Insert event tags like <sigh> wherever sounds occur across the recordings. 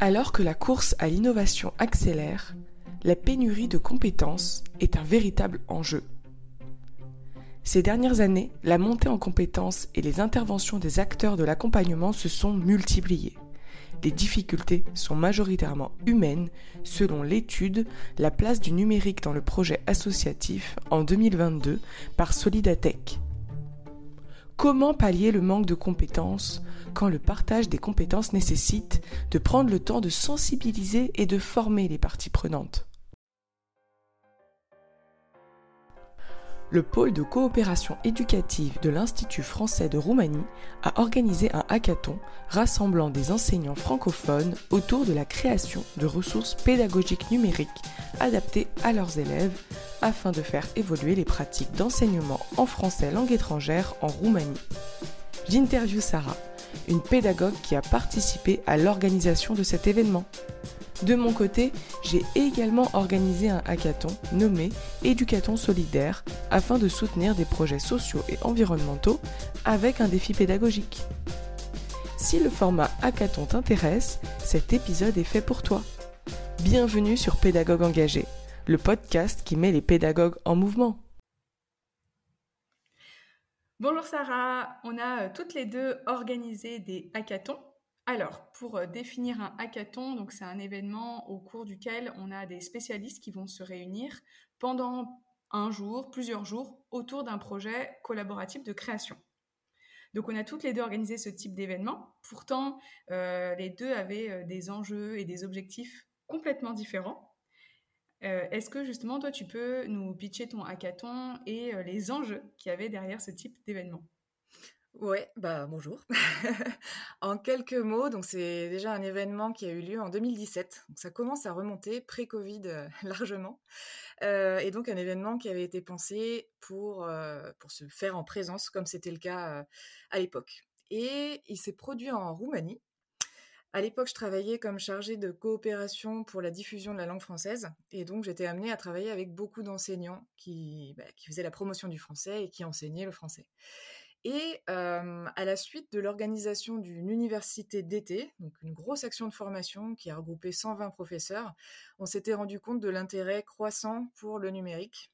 Alors que la course à l'innovation accélère, la pénurie de compétences est un véritable enjeu. Ces dernières années, la montée en compétences et les interventions des acteurs de l'accompagnement se sont multipliées. Les difficultés sont majoritairement humaines, selon l'étude La place du numérique dans le projet associatif en 2022 par Solidatech. Comment pallier le manque de compétences quand le partage des compétences nécessite de prendre le temps de sensibiliser et de former les parties prenantes le pôle de coopération éducative de l'Institut français de Roumanie a organisé un hackathon rassemblant des enseignants francophones autour de la création de ressources pédagogiques numériques adaptées à leurs élèves afin de faire évoluer les pratiques d'enseignement en français langue étrangère en Roumanie. J'interview Sarah, une pédagogue qui a participé à l'organisation de cet événement. De mon côté, j'ai également organisé un hackathon nommé Éducaton solidaire afin de soutenir des projets sociaux et environnementaux avec un défi pédagogique. Si le format hackathon t'intéresse, cet épisode est fait pour toi. Bienvenue sur Pédagogue engagé, le podcast qui met les pédagogues en mouvement. Bonjour Sarah, on a euh, toutes les deux organisé des hackathons alors, pour euh, définir un hackathon, donc c'est un événement au cours duquel on a des spécialistes qui vont se réunir pendant un jour, plusieurs jours, autour d'un projet collaboratif de création. Donc, on a toutes les deux organisé ce type d'événement. Pourtant, euh, les deux avaient des enjeux et des objectifs complètement différents. Est-ce que justement, toi, tu peux nous pitcher ton hackathon et les enjeux qu'il y avait derrière ce type d'événement? Ouais, bah bonjour. <laughs> en quelques mots, donc c'est déjà un événement qui a eu lieu en 2017. Donc ça commence à remonter pré-Covid euh, <laughs> largement. Euh, et donc un événement qui avait été pensé pour, euh, pour se faire en présence, comme c'était le cas à l'époque. Et il s'est produit en Roumanie. À l'époque, je travaillais comme chargée de coopération pour la diffusion de la langue française. Et donc, j'étais amenée à travailler avec beaucoup d'enseignants qui, bah, qui faisaient la promotion du français et qui enseignaient le français. Et à la suite de l'organisation d'une université d'été, une grosse action de formation qui a regroupé 120 professeurs, on s'était rendu compte de l'intérêt croissant pour le numérique,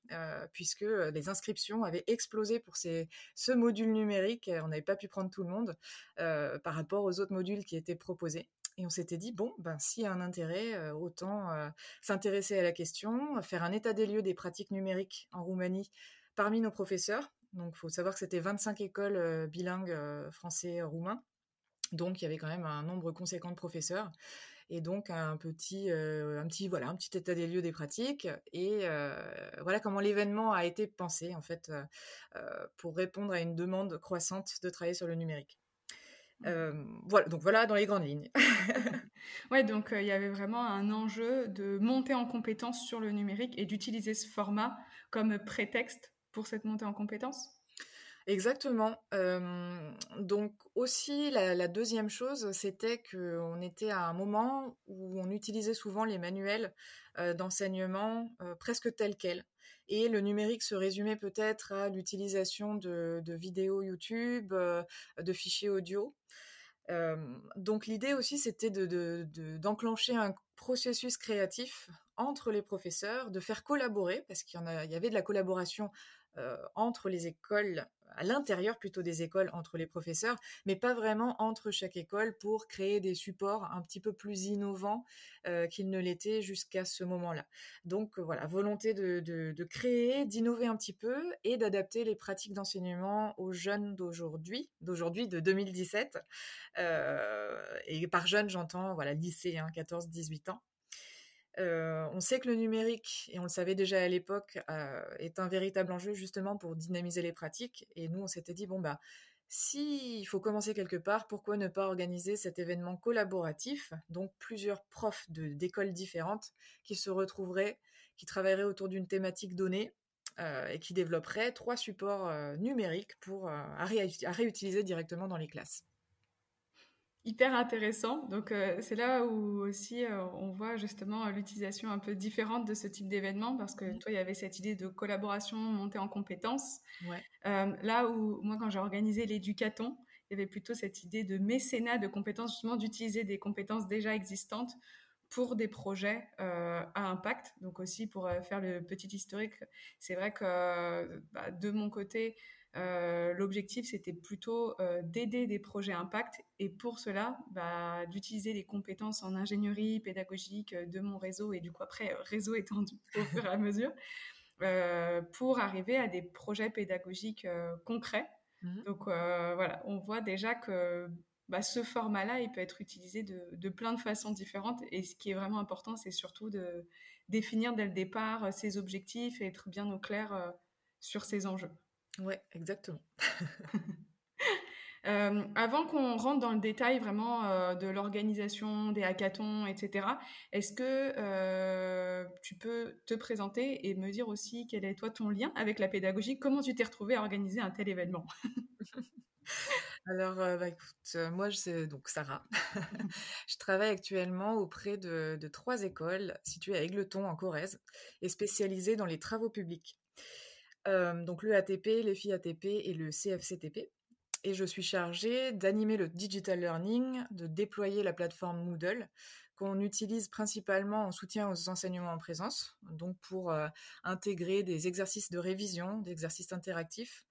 puisque les inscriptions avaient explosé pour ce module numérique. On n'avait pas pu prendre tout le monde par rapport aux autres modules qui étaient proposés. Et on s'était dit, bon, ben, s'il y a un intérêt, autant s'intéresser à la question, faire un état des lieux des pratiques numériques en Roumanie parmi nos professeurs, donc, il faut savoir que c'était 25 écoles bilingues français-roumain. Donc, il y avait quand même un nombre conséquent de professeurs et donc un petit, euh, un petit, voilà, un petit état des lieux des pratiques et voilà comment l'événement a été pensé en fait pour répondre à une demande croissante de travailler sur le numérique. Voilà, donc voilà dans les grandes lignes. <laughs> ouais, donc il y avait vraiment un enjeu de monter en compétence sur le numérique et d'utiliser ce format comme prétexte pour cette montée en compétences Exactement. donc aussi, la, deuxième chose, c'était qu'on était à un moment où on utilisait souvent les manuels d'enseignement presque tels quels. Et le numérique se résumait peut-être à l'utilisation de, vidéos YouTube, de fichiers audio. donc l'idée aussi, c'était d'enclencher un processus créatif entre les professeurs, de faire collaborer, parce qu'il y, avait de la collaboration euh, entre les écoles, à l'intérieur plutôt des écoles, entre les professeurs, mais pas vraiment entre chaque école pour créer des supports un petit peu plus innovants euh, qu'ils ne l'étaient jusqu'à ce moment-là. Donc voilà, volonté de, créer, d'innover un petit peu et d'adapter les pratiques d'enseignement aux jeunes d'aujourd'hui, d'aujourd'hui de 2017. Euh, et par jeunes, j'entends voilà lycée, 14-18 ans. Euh, on sait que le numérique, et on le savait déjà à l'époque, euh, est un véritable enjeu justement pour dynamiser les pratiques. Et nous, on s'était dit, bon, bah, s'il faut commencer quelque part, pourquoi ne pas organiser cet événement collaboratif, donc plusieurs profs d'écoles différentes qui se retrouveraient, qui travailleraient autour d'une thématique donnée euh, et qui développeraient trois supports numériques à réutiliser directement dans les classes hyper intéressant. Donc euh, c'est là où aussi euh, on voit justement l'utilisation un peu différente de ce type d'événement parce que mmh. toi il y avait cette idée de collaboration, montée en compétences. Euh, là où moi quand j'ai organisé l'éducaton, il y avait plutôt cette idée de mécénat de compétences, justement d'utiliser des compétences déjà existantes pour des projets à impact. Donc aussi pour faire le petit historique, c'est vrai que bah, de mon côté, l'objectif, c'était plutôt euh, d'aider des projets impact et pour cela, bah, d'utiliser les compétences en ingénierie pédagogique euh, de mon réseau et du coup après réseau <laughs> étendu au fur et à mesure pour arriver à des projets pédagogiques concrets. Mmh. Donc voilà, on voit déjà que bah, ce format-là, il peut être utilisé de, de, plein de façons différentes et ce qui est vraiment important, c'est surtout de définir dès le départ ses objectifs et être bien au clair sur ses enjeux. Ouais, exactement. <laughs> <laughs> Euh, avant qu'on rentre dans le détail vraiment euh, de l'organisation des hackathons, etc., est-ce que euh, tu peux te présenter et me dire aussi quel est toi ton lien avec la pédagogie? Comment tu t'es retrouvée à organiser un tel événement? <laughs> Alors, bah, écoute, moi, c'est donc Sarah. je travaille actuellement auprès de, de, trois écoles situées à Aigleton, en Corrèze, et spécialisées dans les travaux publics donc le ATP, les filles ATP et le CFCTP. Et je suis chargée d'animer le digital learning, de déployer la plateforme Moodle qu'on utilise principalement en soutien aux enseignements en présence, donc pour intégrer des exercices de révision, des exercices interactifs,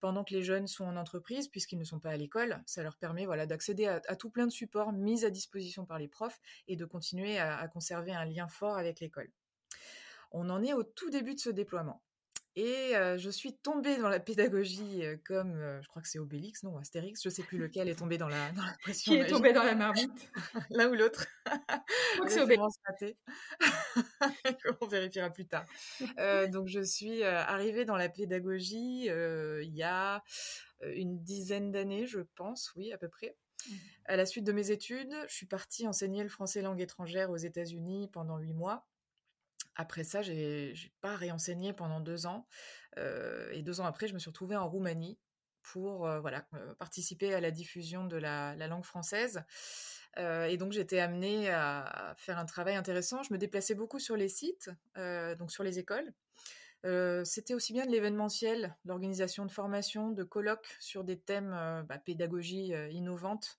pendant que les jeunes sont en entreprise, puisqu'ils ne sont pas à l'école. Ça leur permet d'accéder à, tout plein de supports mis à disposition par les profs et de continuer à conserver un lien fort avec l'école. On en est au tout début de ce déploiement. Et je suis tombée dans la pédagogie comme, je crois que c'est Obélix, non, Astérix, je sais plus lequel est tombé dans la, dans la pression. Qui est tombé dans la marmite <laughs> L'un ou l'autre. c'est Obélix. <laughs> On vérifiera plus tard. donc je suis arrivée dans la pédagogie il y a une dizaine d'années, je pense, oui, à peu près. Mmh. À la suite de mes études, je suis partie enseigner le français langue étrangère aux États-Unis pendant huit mois. Après ça, j'ai pas réenseigné pendant deux ans. et deux ans après, je me suis retrouvée en Roumanie pour voilà participer à la diffusion de la, langue française. et donc j'étais amenée à, faire un travail intéressant. Je me déplaçais beaucoup sur les sites, donc sur les écoles. C'était aussi bien de l'événementiel, l'organisation de formations, de colloques sur des thèmes bah, pédagogie innovante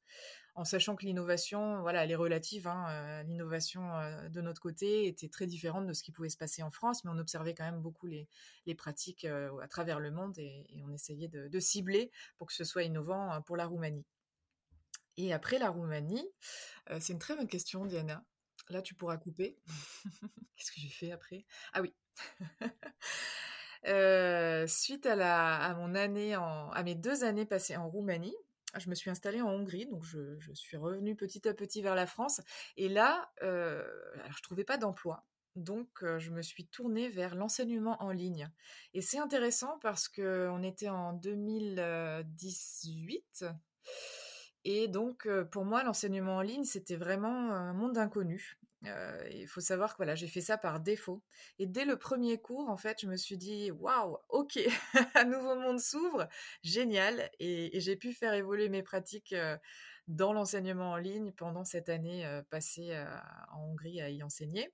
en sachant que l'innovation, voilà, elle est relative. Hein, euh, l'innovation euh, de notre côté était très différente de ce qui pouvait se passer en France, mais on observait quand même beaucoup les, pratiques euh, à travers le monde et, on essayait de, cibler pour que ce soit innovant pour la Roumanie. Et après la Roumanie, c'est une très bonne question, Diana. Là, tu pourras couper. <laughs> Qu'est-ce que j'ai fait après? Ah oui. <laughs> suite à, mon année en, à mes deux années passées en Roumanie, je me suis installée en Hongrie, donc je, suis revenue petit à petit vers la France. Et là, euh, alors je trouvais pas d'emploi. Donc, euh, je me suis tournée vers l'enseignement en ligne. Et c'est intéressant parce qu'on était en 2018. Et donc, euh, pour moi, l'enseignement en ligne, c'était vraiment un monde inconnu. Euh, il faut savoir que voilà, j'ai fait ça par défaut. Et dès le premier cours, en fait, je me suis dit waouh, ok, <laughs> un nouveau monde s'ouvre, génial. Et, j'ai pu faire évoluer mes pratiques euh, dans l'enseignement en ligne pendant cette année euh, passée en Hongrie à y enseigner.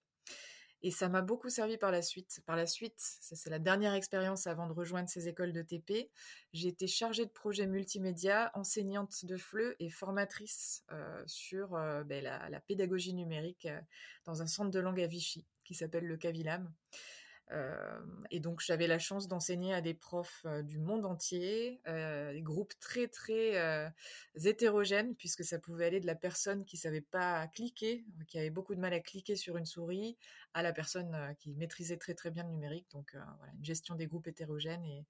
Et ça m'a beaucoup servi par la suite. Par la suite, c'est la dernière expérience avant de rejoindre ces écoles de TP. J'ai été chargée de projets multimédia, enseignante de FLE et formatrice euh, sur euh, ben, la, pédagogie numérique euh, dans un centre de langue à Vichy qui s'appelle le Cavilam et donc j'avais la chance d'enseigner à des profs du monde entier, des groupes très très hétérogènes puisque ça pouvait aller de la personne qui savait pas cliquer, qui avait beaucoup de mal à cliquer sur une souris, à la personne qui maîtrisait très très bien le numérique. Donc voilà, une gestion des groupes hétérogènes et,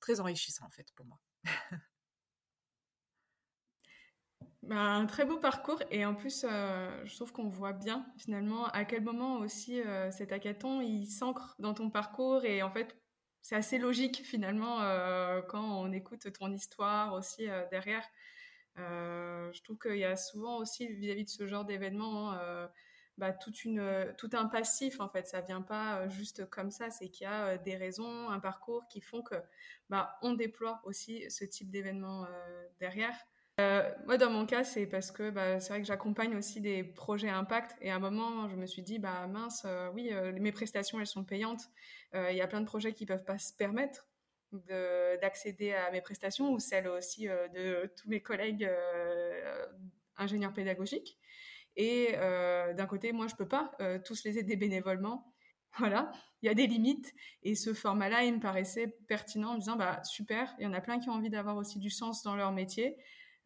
très enrichissant en fait pour moi. <laughs> Bah, un très beau parcours et en plus, euh, je trouve qu'on voit bien finalement à quel moment aussi euh, cet hackathon il s'ancre dans ton parcours et en fait c'est assez logique finalement euh, quand on écoute ton histoire aussi derrière. je trouve qu'il y a souvent aussi vis-à-vis de ce genre d'événement hein, bah, toute tout un passif en fait. Ça vient pas juste comme ça, c'est qu'il y a des raisons, un parcours qui font que bah, on déploie aussi ce type d'événement derrière. Euh, moi, dans mon cas, c'est parce que bah, c'est vrai que j'accompagne aussi des projets impact. Et à un moment, je me suis dit, bah mince, euh, oui, euh, mes prestations, elles sont payantes. Il y a plein de projets qui peuvent pas se permettre d'accéder à mes prestations ou celles aussi de tous mes collègues ingénieurs pédagogiques. Et d'un côté, moi, je peux pas tous les aider bénévolement. <laughs> Voilà, il y a des limites. Et ce format-là, il me paraissait pertinent en me disant, bah, super, il y en a plein qui ont envie d'avoir aussi du sens dans leur métier,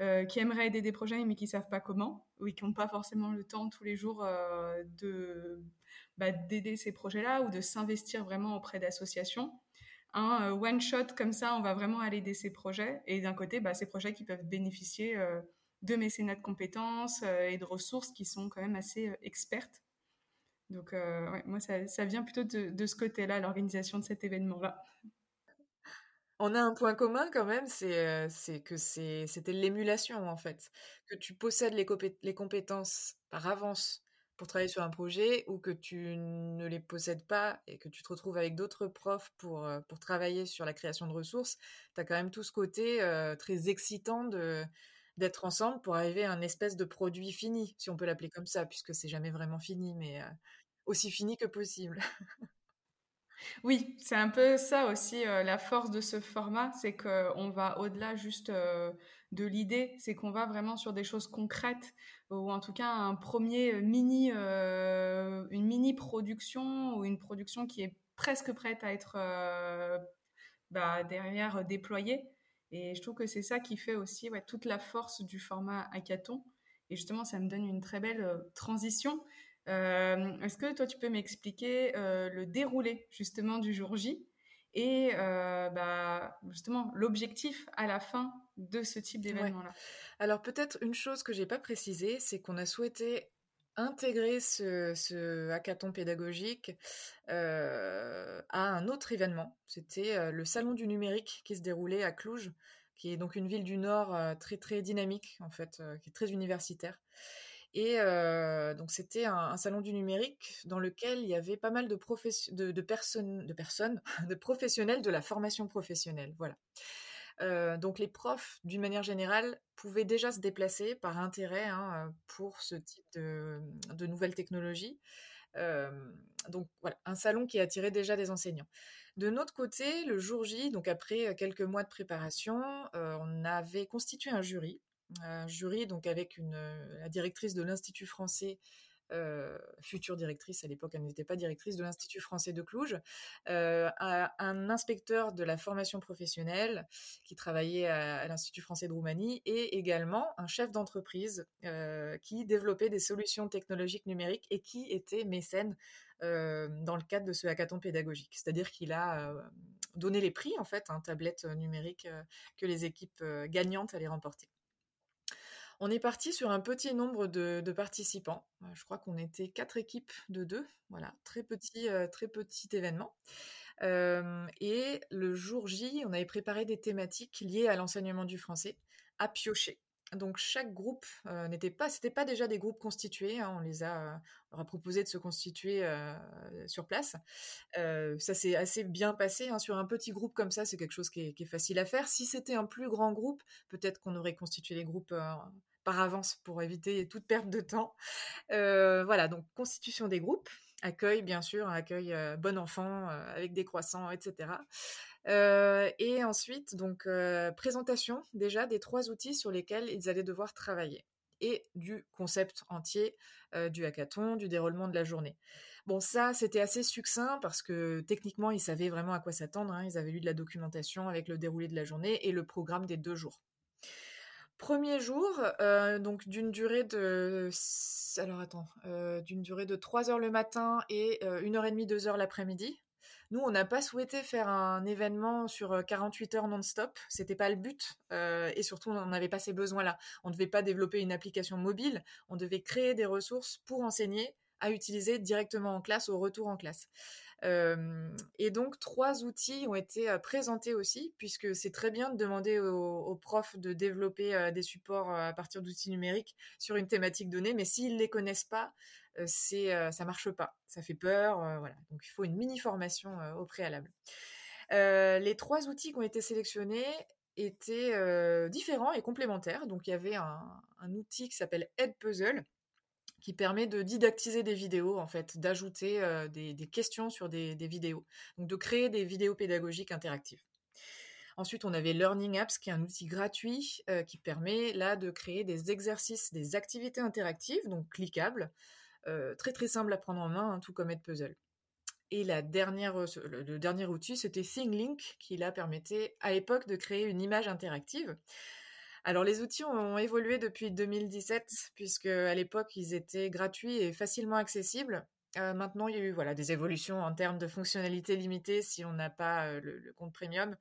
euh, qui aimeraient aider des projets, mais qui savent pas comment, ou qui n'ont pas forcément le temps tous les jours euh, de bah, d'aider ces projets-là ou de s'investir vraiment auprès d'associations. Un euh, one shot comme ça, on va vraiment aller aider ces projets. Et d'un côté, bah, ces projets qui peuvent bénéficier de mécénat de compétences et de ressources qui sont quand même assez expertes donc, moi, ça, vient plutôt de, ce côté-là, l'organisation de cet événement-là. On a un point commun quand même, c'est euh, que c'était l'émulation en fait. Que tu possèdes les, compétences par avance pour travailler sur un projet ou que tu ne les possèdes pas et que tu te retrouves avec d'autres profs pour, euh, travailler sur la création de ressources, tu as quand même tout ce côté très excitant d'être ensemble pour arriver à un espèce de produit fini, si on peut l'appeler comme ça, puisque c'est jamais vraiment fini, mais aussi fini que possible. <laughs> oui, c'est un peu ça aussi la force de ce format, c'est qu'on va au-delà juste de l'idée, c'est qu'on va vraiment sur des choses concrètes, ou en tout cas un premier mini, une mini production ou une production qui est presque prête à être bah, derrière déployée. Et je trouve que c'est ça qui fait aussi toute la force du format hackathon. Et justement, ça me donne une très belle euh, transition. Euh, est-ce que toi, tu peux m'expliquer euh, le déroulé justement du jour J et bah, justement l'objectif à la fin de ce type d'événement-là? Alors peut-être une chose que j'ai pas précisée, c'est qu'on a souhaité intégrer ce, hackathon pédagogique à un autre événement. C'était le Salon du numérique qui se déroulait à Cluj, qui est donc une ville du Nord très très dynamique en fait, qui est très universitaire. Et donc c'était un, salon du numérique dans lequel il y avait pas mal de, de, personnes, de personnes, <laughs> de professionnels de la formation professionnelle. Voilà. Euh, donc les profs, d'une manière générale, pouvaient déjà se déplacer par intérêt hein, pour ce type de, nouvelles technologies. Euh, donc voilà, un salon qui attirait déjà des enseignants. De notre côté, le jour J, donc après quelques mois de préparation, euh, on avait constitué un jury, jury donc avec une, la directrice de l'Institut français euh, future directrice, à l'époque elle n'était pas directrice de l'Institut français de Cluj, euh, un inspecteur de la formation professionnelle qui travaillait à, l'Institut français de Roumanie et également un chef d'entreprise euh, qui développait des solutions technologiques numériques et qui était mécène dans le cadre de ce hackathon pédagogique. C'est-à-dire qu'il a donné les prix, en fait, un tablette numérique que les équipes gagnantes allaient remporter. On est parti sur un petit nombre de, participants. Euh, je crois qu'on était quatre équipes de deux. Voilà, très petit, euh, très petit événement. Euh, et le jour J, on avait préparé des thématiques liées à l'enseignement du français à piocher. Donc chaque groupe n'était pas, c'était pas déjà des groupes constitués. Hein. on les a, a proposé de se constituer sur place. ça s'est assez bien passé. Hein. sur un petit groupe comme ça, c'est quelque chose qui est, qui est, facile à faire. Si c'était un plus grand groupe, peut-être qu'on aurait constitué les groupes par avance pour éviter toute perte de temps. Euh, voilà, donc constitution des groupes, accueil bien sûr, accueil euh, bon enfant euh, avec des croissants, etc. et ensuite, donc présentation déjà des trois outils sur lesquels ils allaient devoir travailler et du concept entier du hackathon, du déroulement de la journée. Bon, ça, c'était assez succinct parce que techniquement, ils savaient vraiment à quoi s'attendre. Hein. Ils avaient lu de la documentation avec le déroulé de la journée et le programme des deux jours. Premier jour, euh, donc d'une durée de alors attends, euh, d'une durée de 3 heures le matin et euh, 1h30, 2 heures l'après-midi. Nous, on n'a pas souhaité faire un événement sur 48 heures non-stop. C'était pas le but. et surtout, on n'avait pas ces besoins-là. On ne devait pas développer une application mobile. On devait créer des ressources pour enseigner à utiliser directement en classe, au retour en classe et donc, trois outils ont été présentés aussi, puisque c'est très bien de demander aux, profs de développer des supports à partir d'outils numériques sur une thématique donnée, mais s'ils ne les connaissent pas, c'est ça marche pas, ça fait peur, voilà. Donc, il faut une mini formation au préalable. les trois outils qui ont été sélectionnés étaient différents et complémentaires. Donc, il y avait un, outil qui s'appelle Edpuzzle, qui permet de didactiser des vidéos, en fait, d'ajouter des, questions sur des, vidéos, donc de créer des vidéos pédagogiques interactives. Ensuite, on avait Learning Apps, qui est un outil gratuit qui permet là de créer des exercices, des activités interactives, donc cliquables, très très simple à prendre en main, hein, tout comme Puzzle. Et la dernière, le dernier outil, c'était ThingLink, qui là permettait à l'époque de créer une image interactive. Alors les outils ont évolué depuis 2017 puisque à l'époque ils étaient gratuits et facilement accessibles. Euh, maintenant, il y a eu voilà des évolutions en termes de fonctionnalités limitées si on n'a pas euh, le, compte premium,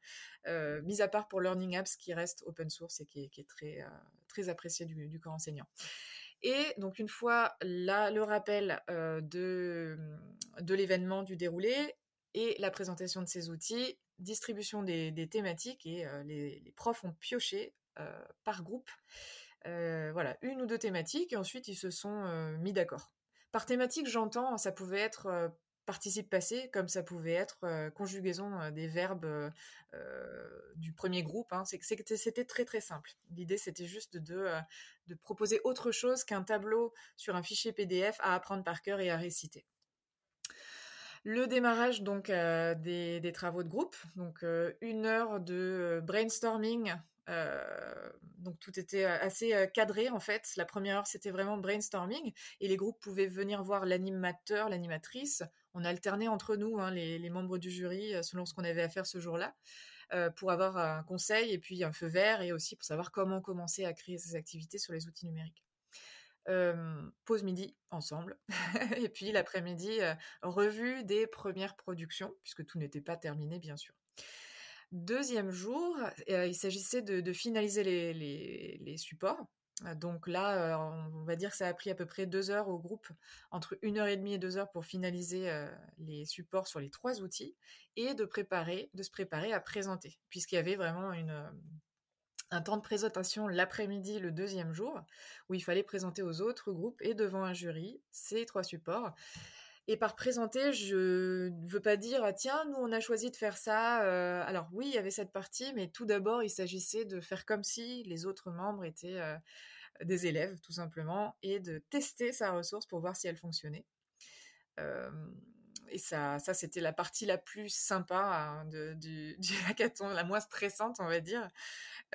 euh, mis à part pour Learning Apps qui reste open source et qui est, très très apprécié du, corps enseignant. Et donc une fois là le rappel de de l'événement du déroulé et la présentation de ces outils, distribution des, thématiques et les, les, profs ont pioché euh, par groupe. Euh, voilà, une ou deux thématiques, et ensuite ils se sont euh, mis d'accord. Par thématique, j'entends, ça pouvait être participe passé, comme ça pouvait être conjugaison des verbes du premier groupe. Hein. C'était très très simple. L'idée c'était juste de, proposer autre chose qu'un tableau sur un fichier PDF à apprendre par cœur et à réciter. Le démarrage donc des, travaux de groupe, donc une heure de brainstorming euh, donc tout était euh, assez euh, cadré en fait. La première heure c'était vraiment brainstorming et les groupes pouvaient venir voir l'animateur, l'animatrice. On alternait entre nous, hein, les, membres du jury, selon ce qu'on avait à faire ce jour-là, pour avoir un conseil et puis un feu vert et aussi pour savoir comment commencer à créer ces activités sur les outils numériques. pause midi ensemble <laughs> et puis l'après-midi revue des premières productions puisque tout n'était pas terminé bien sûr. Deuxième jour, euh, il s'agissait de, finaliser les, supports. Donc là, euh, on va dire que ça a pris à peu près deux heures au groupe, entre une heure et demie et deux heures pour finaliser euh, les supports sur les trois outils et de préparer, de se préparer à présenter, puisqu'il y avait vraiment un temps de présentation l'après-midi, le deuxième jour, où il fallait présenter aux autres groupes et devant un jury ces trois supports. Et par présenter, je ne veux pas dire ah, tiens, nous on a choisi de faire ça. Euh, alors oui, il y avait cette partie, mais tout d'abord, il s'agissait de faire comme si les autres membres étaient euh, des élèves, tout simplement, et de tester sa ressource pour voir si elle fonctionnait. Euh, et ça, ça c'était la partie la plus sympa hein, du, <laughs> du, hackathon, la moins stressante, on va dire,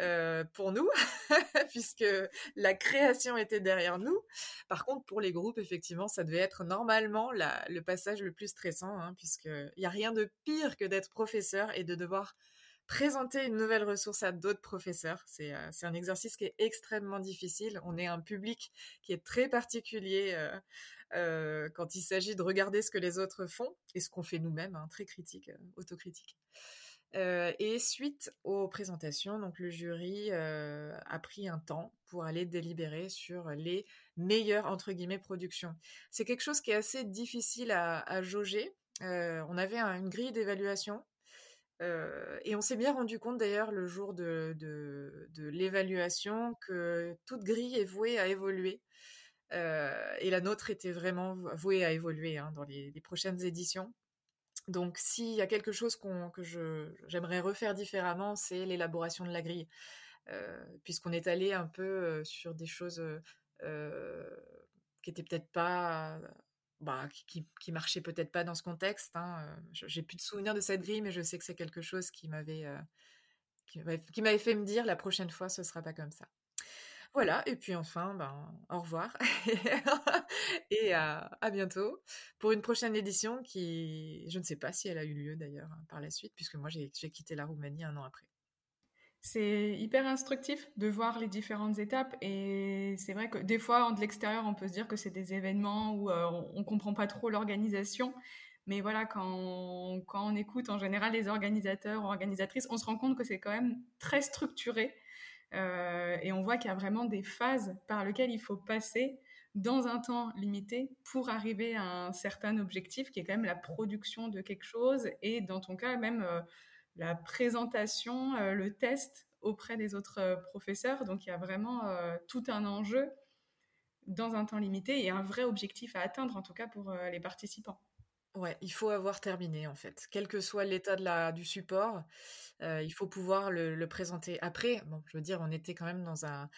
euh, pour nous, <laughs> puisque la création était derrière nous. Par contre, pour les groupes, effectivement, ça devait être normalement le passage le plus stressant, hein, puisqu'il n'y a rien de pire que d'être professeur et de devoir présenter une nouvelle ressource à d'autres professeurs. C'est euh, un exercice qui est extrêmement difficile. On est un public qui est très particulier euh, euh, quand il s'agit de regarder ce que les autres font et ce qu'on fait nous-mêmes, hein, très critique, autocritique. et suite aux présentations, donc le jury a pris un temps pour aller délibérer sur les meilleures entre guillemets productions. C'est quelque chose qui est assez difficile à, jauger. on avait une grille d'évaluation et on s'est bien rendu compte d'ailleurs le jour de, l'évaluation que toute grille est vouée à évoluer. Et la nôtre était vraiment vouée à évoluer hein, dans les, prochaines éditions. Donc s'il y a quelque chose que j'aimerais refaire différemment, c'est l'élaboration de la grille. Puisqu'on est allé un peu sur des choses qui n'étaient peut-être pas bah, qui, marchait peut-être pas dans ce contexte. Hein. J'ai plus de souvenirs de cette grille, mais je sais que c'est quelque chose qui m'avait qui m'avait fait me dire la prochaine fois ce sera pas comme ça. Voilà, et puis enfin, ben, au revoir <laughs> et à, à, bientôt pour une prochaine édition qui, je ne sais pas si elle a eu lieu d'ailleurs hein, par la suite, puisque moi j'ai quitté la Roumanie un an après. C'est hyper instructif de voir les différentes étapes et c'est vrai que des fois, de l'extérieur, on peut se dire que c'est des événements où euh, on, ne comprend pas trop l'organisation. Mais voilà, quand on, quand on écoute en général les organisateurs organisatrices, on se rend compte que c'est quand même très structuré euh, et on voit qu'il y a vraiment des phases par lesquelles il faut passer dans un temps limité pour arriver à un certain objectif qui est quand même la production de quelque chose et dans ton cas même euh, la présentation, euh, le test auprès des autres professeurs. Donc il y a vraiment tout un enjeu dans un temps limité et un vrai objectif à atteindre, en tout cas pour les participants. Ouais, il faut avoir terminé en fait. Quel que soit l'état du support, heu, il faut pouvoir le présenter. Après, je veux dire, on était quand même dans un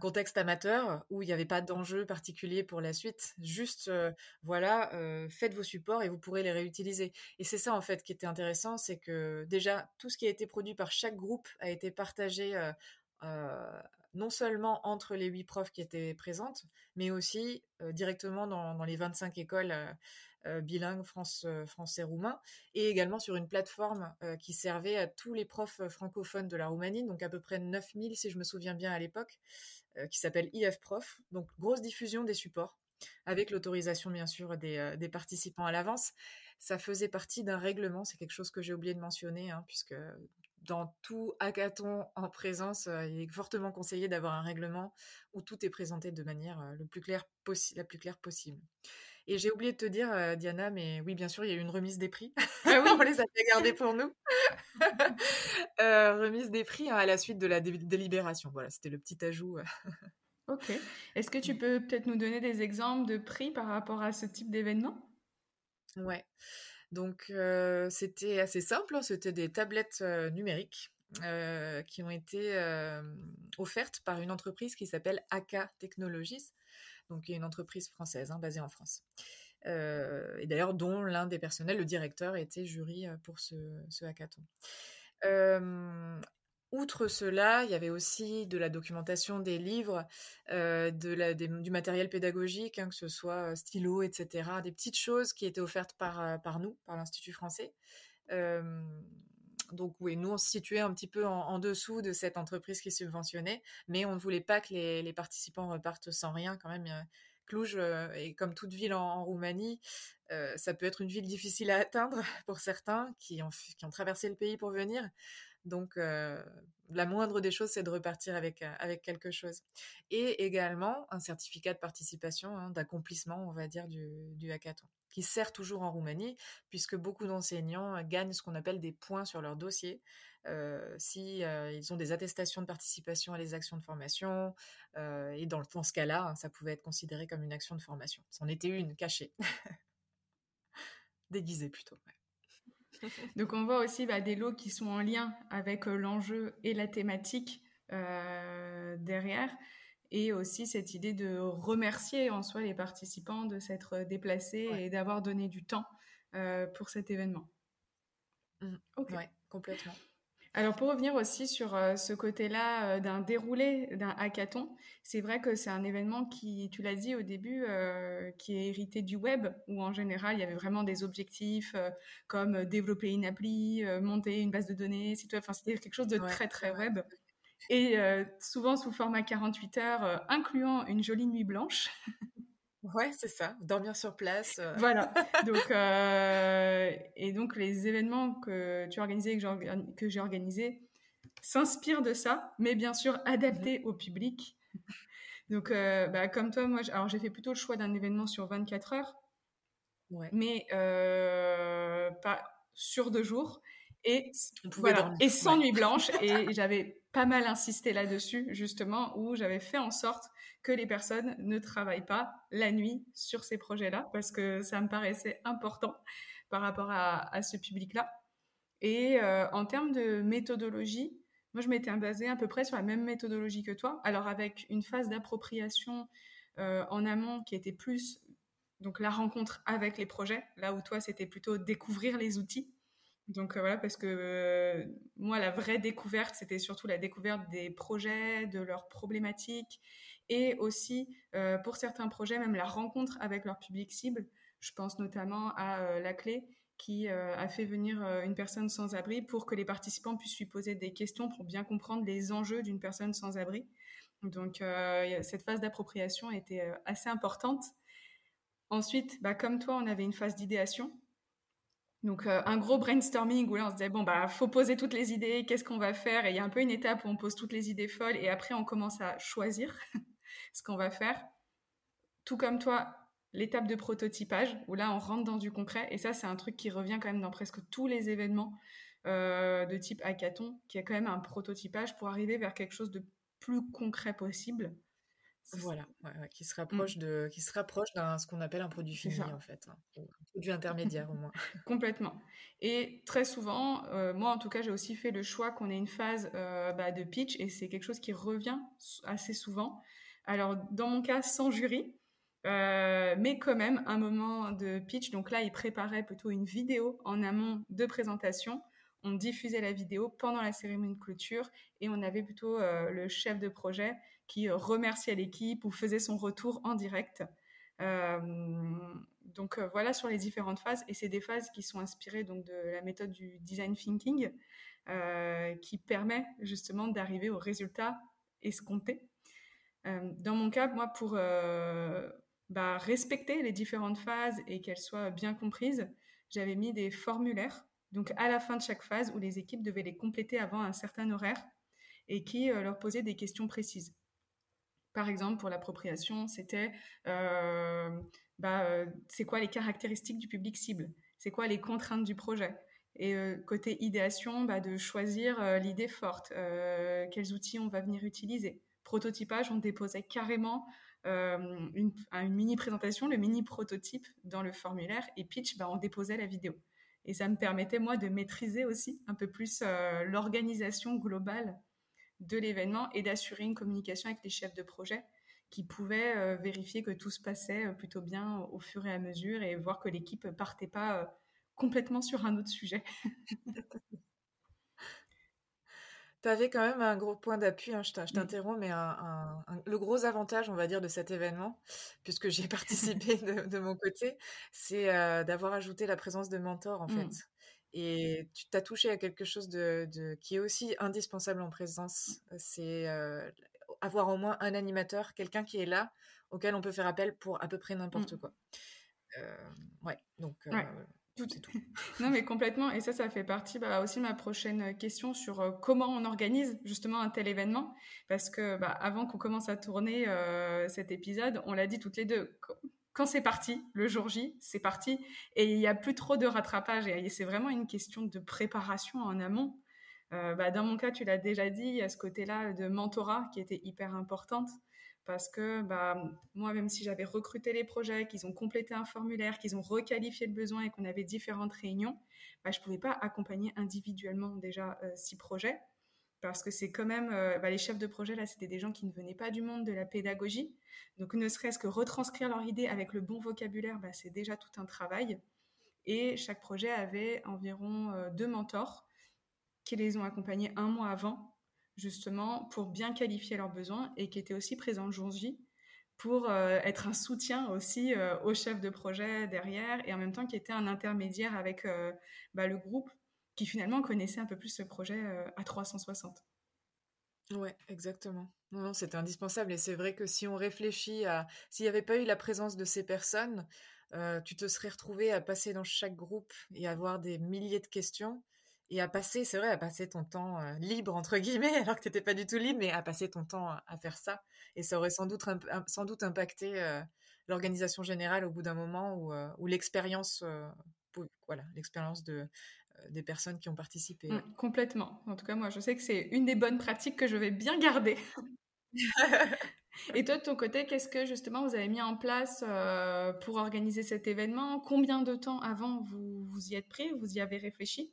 contexte amateur où il y avait pas d'enjeu particulier pour la suite. Juste, heu, voilà, heu, faites vos supports et vous pourrez les réutiliser et c'est ça en fait qui était intéressant, c'est que déjà tout ce qui a été produit par chaque groupe a été partagé, non seulement entre les 8 profs qui étaient présentes, mais aussi, directement dans dans les 25 écoles, euh, bilingue France, euh, français-roumain, et également sur une plateforme euh, qui servait à tous les profs francophones de la Roumanie, donc à peu près 9000 si je me souviens bien à l'époque, qui s'appelle IF Prof. Donc grosse diffusion des supports, avec l'autorisation bien sûr des, participants à l'avance. Ça faisait partie d'un règlement, c'est quelque chose que j'ai oublié de mentionner, hein, puisque dans tout hackathon en présence, il est fortement conseillé d'avoir un règlement où tout est présenté de manière le plus claire la plus claire possible. Et j'ai oublié de te dire, euh, Diana, mais oui, bien sûr, il y a eu une remise des prix. Ah <laughs> On les a fait garder pour nous. <laughs> Euh, remise des prix hein, à la suite de la délibération. Voilà, c'était le petit ajout. Euh. ok. Est-ce que tu peux peut-être nous donner des exemples de prix par rapport à ce type d'événement? Ouais. Donc, c'était assez simple. Hein, c'était des tablettes numériques qui ont été offertes par une entreprise qui s'appelle AK Technologies donc une entreprise française hein, basée en France. Euh, et d'ailleurs dont l'un des personnels, le directeur, était jury euh, pour ce, hackathon. Euh, outre cela, il y avait aussi de la documentation des livres, du matériel pédagogique, hein, que ce soit stylo, etc., des petites choses qui étaient offertes par, par nous, par l'Institut français. Donc oui, nous on se situait un petit peu en, dessous de cette entreprise qui subventionnait, mais on ne voulait pas que les, participants repartent sans rien quand même. Cluj, et comme toute ville en, Roumanie, ça peut être une ville difficile à atteindre <laughs> pour certains qui ont, traversé le pays pour venir. Donc, la moindre des choses, c'est de repartir avec, avec quelque chose. Et également, un certificat de participation, hein, d'accomplissement, on va dire, du, du hackathon qui sert toujours en Roumanie, puisque beaucoup d'enseignants gagnent ce qu'on appelle des points sur leur dossier. Euh, si euh, ils ont des attestations de participation à les actions de formation, euh, et dans, dans ce cas-là, hein, ça pouvait être considéré comme une action de formation. C'en était une cachée, <laughs> déguisée plutôt. <laughs> Donc on voit aussi bah, des lots qui sont en lien avec l'enjeu et la thématique derrière et aussi cette idée de remercier en soi les participants de s'être déplacés et d'avoir donné du temps euh, pour cet événement. Mmh. Oui, complètement. Alors pour revenir aussi sur euh, ce côté-là euh, d'un déroulé d'un hackathon, c'est vrai que c'est un événement qui, tu l'as dit au début, qui est hérité du web, où en général il y avait vraiment des objectifs comme développer une appli, monter une base de données, enfin c'était quelque chose de très très web et euh, souvent sous format 48 heures, euh, incluant une jolie nuit blanche. <laughs> Ouais, c'est ça, dormir sur place. Euh. Voilà. <laughs> Donc, et donc les événements que tu as organisés, que j'ai organisés, s'inspirent de ça, mais bien sûr adaptés mmh au public. Donc, bah, comme toi, moi, alors j'ai fait plutôt le choix d'un événement sur 24 heures, ouais. mais pas sur deux jours et, voilà, et sans nuit blanche. <laughs> Et j'avais pas mal insisté là-dessus, justement, où j'avais fait en sorte que les personnes ne travaillent pas la nuit sur ces projets-là, parce que ça me paraissait important par rapport à, ce public-là. Et euh, en termes de méthodologie, moi, je m'étais basée à peu près sur la même méthodologie que toi, alors avec une phase d'appropriation euh, en amont qui était plus donc la rencontre avec les projets, là où toi, c'était plutôt découvrir les outils. Donc euh, voilà, parce que euh, moi, la vraie découverte, c'était surtout la découverte des projets, de leurs problématiques, et aussi, euh, pour certains projets, même la rencontre avec leur public cible. Je pense notamment à La Clé, qui a fait venir une personne sans abri pour que les participants puissent lui poser des questions pour bien comprendre les enjeux d'une personne sans abri. Donc cette phase d'appropriation était assez importante. Ensuite, bah, comme toi, on avait une phase d'idéation donc euh, un gros brainstorming où là on se disait bon bah faut poser toutes les idées, qu'est-ce qu'on va faire? Et il y a un peu une étape où on pose toutes les idées folles et après on commence à choisir <laughs> ce qu'on va faire. Tout comme toi, l'étape de prototypage où là on rentre dans du concret et ça c'est un truc qui revient quand même dans presque tous les événements euh, de type hackathon qui a quand même un prototypage pour arriver vers quelque chose de plus concret possible. Voilà, qui se rapproche mmh. de, qui se rapproche d'un ce qu'on appelle un produit fini en fait, hein, un produit intermédiaire au <laughs> moins. Complètement. Et très souvent, euh, moi en tout cas, j'ai aussi fait le choix qu'on ait une phase euh, bah, de pitch et c'est quelque chose qui revient assez souvent. Alors dans mon cas, sans jury, euh, mais quand même un moment de pitch. Donc là, il préparait plutôt une vidéo en amont de présentation on diffusait la vidéo pendant la cérémonie de clôture et on avait plutôt euh, le chef de projet qui euh, remerciait l'équipe ou faisait son retour en direct. Euh, donc voilà sur les différentes phases et c'est des phases qui sont inspirées donc de la méthode du design thinking qui permet justement d'arriver au résultat escompté. dans mon cas, moi pour bah, respecter les différentes phases et qu'elles soient bien comprises, j'avais mis des formulaires donc à la fin de chaque phase où les équipes devaient les compléter avant un certain horaire et qui euh, leur posaient des questions précises. Par exemple, pour l'appropriation, c'était euh, bah, euh, c'est quoi les caractéristiques du public cible? C'est quoi les contraintes du projet? Et côté idéation, bah, de choisir l'idée forte, quels outils on va venir utiliser. Prototypage, on déposait carrément une, une, mini présentation, le mini prototype dans le formulaire, et pitch, bah, on déposait la vidéo. Et ça me permettait, moi, de maîtriser aussi un peu plus euh, l'organisation globale de l'événement et d'assurer une communication avec les chefs de projet qui pouvaient euh, vérifier que tout se passait euh, plutôt bien au fur et à mesure et voir que l'équipe partait pas complètement sur un autre sujet. <laughs> Tu avais quand même un gros point d'appui, hein, je t'interromps, mais le gros avantage, on va dire, de cet événement, puisque j'ai <laughs> participé de, mon côté, c'est euh, d'avoir ajouté la présence de mentors, en fait. Et tu t'as touché à quelque chose de, qui est aussi indispensable en présence, c'est euh, avoir au moins un animateur, quelqu'un qui est là, auquel on peut faire appel pour à peu près n'importe mmh. quoi. Euh, ouais, donc tout, tout. <laughs> non, mais complètement. Et ça, ça fait partie bah, aussi de ma prochaine question sur euh, comment on organise justement un tel événement. Parce que bah, avant qu'on commence à tourner euh, cet épisode, on l'a dit toutes les deux. Quand c'est parti, le jour J, c'est parti. Et il n'y a plus trop de rattrapage. Et c'est vraiment une question de préparation en amont. Euh, bah, dans mon cas, tu l'as déjà dit, il y a ce côté-là de mentorat qui était hyper importante parce que bah, moi, même si j'avais recruté les projets, qu'ils ont complété un formulaire, qu'ils ont requalifié le besoin et qu'on avait différentes réunions, bah, je ne pouvais pas accompagner individuellement déjà euh, six projets parce que c'est quand même euh, bah, les chefs de projet là c'était des gens qui ne venaient pas du monde de la pédagogie. Donc ne serait-ce que retranscrire leur idée avec le bon vocabulaire bah, c'est déjà tout un travail. Et chaque projet avait environ euh, deux mentors qui les ont accompagnés un mois avant justement pour bien qualifier leurs besoins et qui était aussi présent le jour J pour euh, être un soutien aussi euh, au chef de projet derrière et en même temps qui était un intermédiaire avec bah, le groupe qui finalement connaissait un peu plus ce projet à 360. Ouais, exactement. Non, non, c'était indispensable. Et c'est vrai que si on réfléchit à s'il n'y avait pas eu la présence de ces personnes, tu te serais retrouvé à passer dans chaque groupe et avoir des milliers de questions et à passer, c'est vrai, à passer ton temps euh, libre, entre guillemets, <laughs> alors que tu n'étais pas du tout libre, mais à passer ton temps à, faire ça. Et ça aurait sans doute, sans doute impacté euh, l'organisation générale au bout d'un moment où, euh, l'expérience, voilà, l'expérience de, des personnes qui ont participé. Mmh, complètement. En tout cas, moi, je sais que c'est une des bonnes pratiques que je vais bien garder. <laughs> Et toi, de ton côté, qu'est-ce que justement vous avez mis en place pour organiser cet événement? Combien de temps avant vous, vous y êtes pris Vous y avez réfléchi?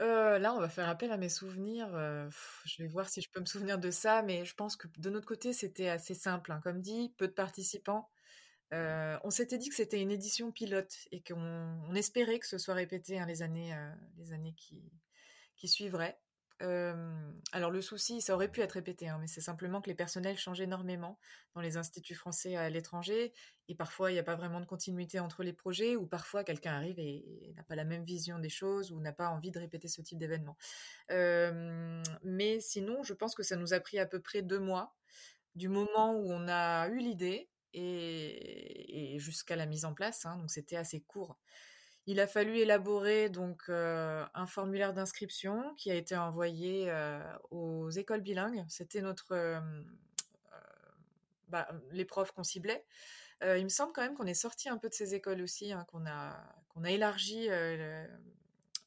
Euh, là, on va faire appel à mes souvenirs, euh, je vais voir si je peux me souvenir de ça, mais je pense que de notre côté, c'était assez simple, hein. Comme dit, peu de participants. Euh, on s'était dit que c'était une édition pilote et qu'on espérait que ce soit répété, hein, les années, les années qui suivraient alors le souci, ça aurait pu être répété, hein, mais c'est simplement que les personnels changent énormément dans les instituts français à l'étranger, et parfois il n'y a pas vraiment de continuité entre les projets, ou parfois quelqu'un arrive et, n'a pas la même vision des choses, ou n'a pas envie de répéter ce type d'événement. mais sinon, je pense que ça nous a pris à peu près deux mois, du moment où on a eu l'idée et, jusqu'à la mise en place, hein, donc c'était assez court. Il a fallu élaborer donc euh, un formulaire d'inscription qui a été envoyé euh, aux écoles bilingues. C'était notre euh, bah, les profs qu'on ciblait. il me semble quand même qu'on est sorti un peu de ces écoles aussi, hein, qu'on a qu'on a élargi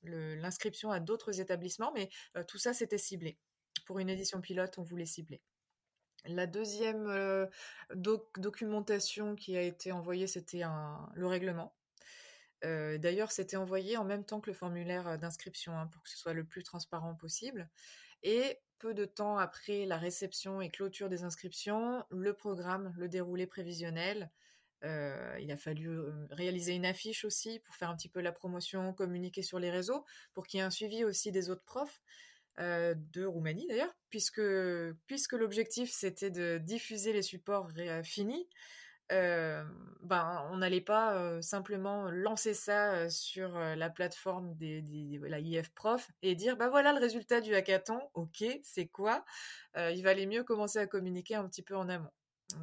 l'inscription à d'autres établissements, mais tout ça c'était ciblé. Pour une édition pilote, on voulait cibler. La deuxième documentation qui a été envoyée, c'était le règlement. D'ailleurs, c'était envoyé en même temps que le formulaire d'inscription hein, pour que ce soit le plus transparent possible. Et peu de temps après la réception et clôture des inscriptions, le programme, le déroulé prévisionnel. il a fallu réaliser une affiche aussi pour faire un petit peu la promotion, communiquer sur les réseaux, pour qu'il y ait un suivi aussi des autres profs. Euh, de Roumanie d'ailleurs, puisque, puisque l'objectif c'était de diffuser les supports finis, euh, ben, on n'allait pas euh, simplement lancer ça sur la plateforme des, de la IF Prof et dire bah voilà le résultat du hackathon, ok, c'est quoi Il valait mieux commencer à communiquer un petit peu en amont.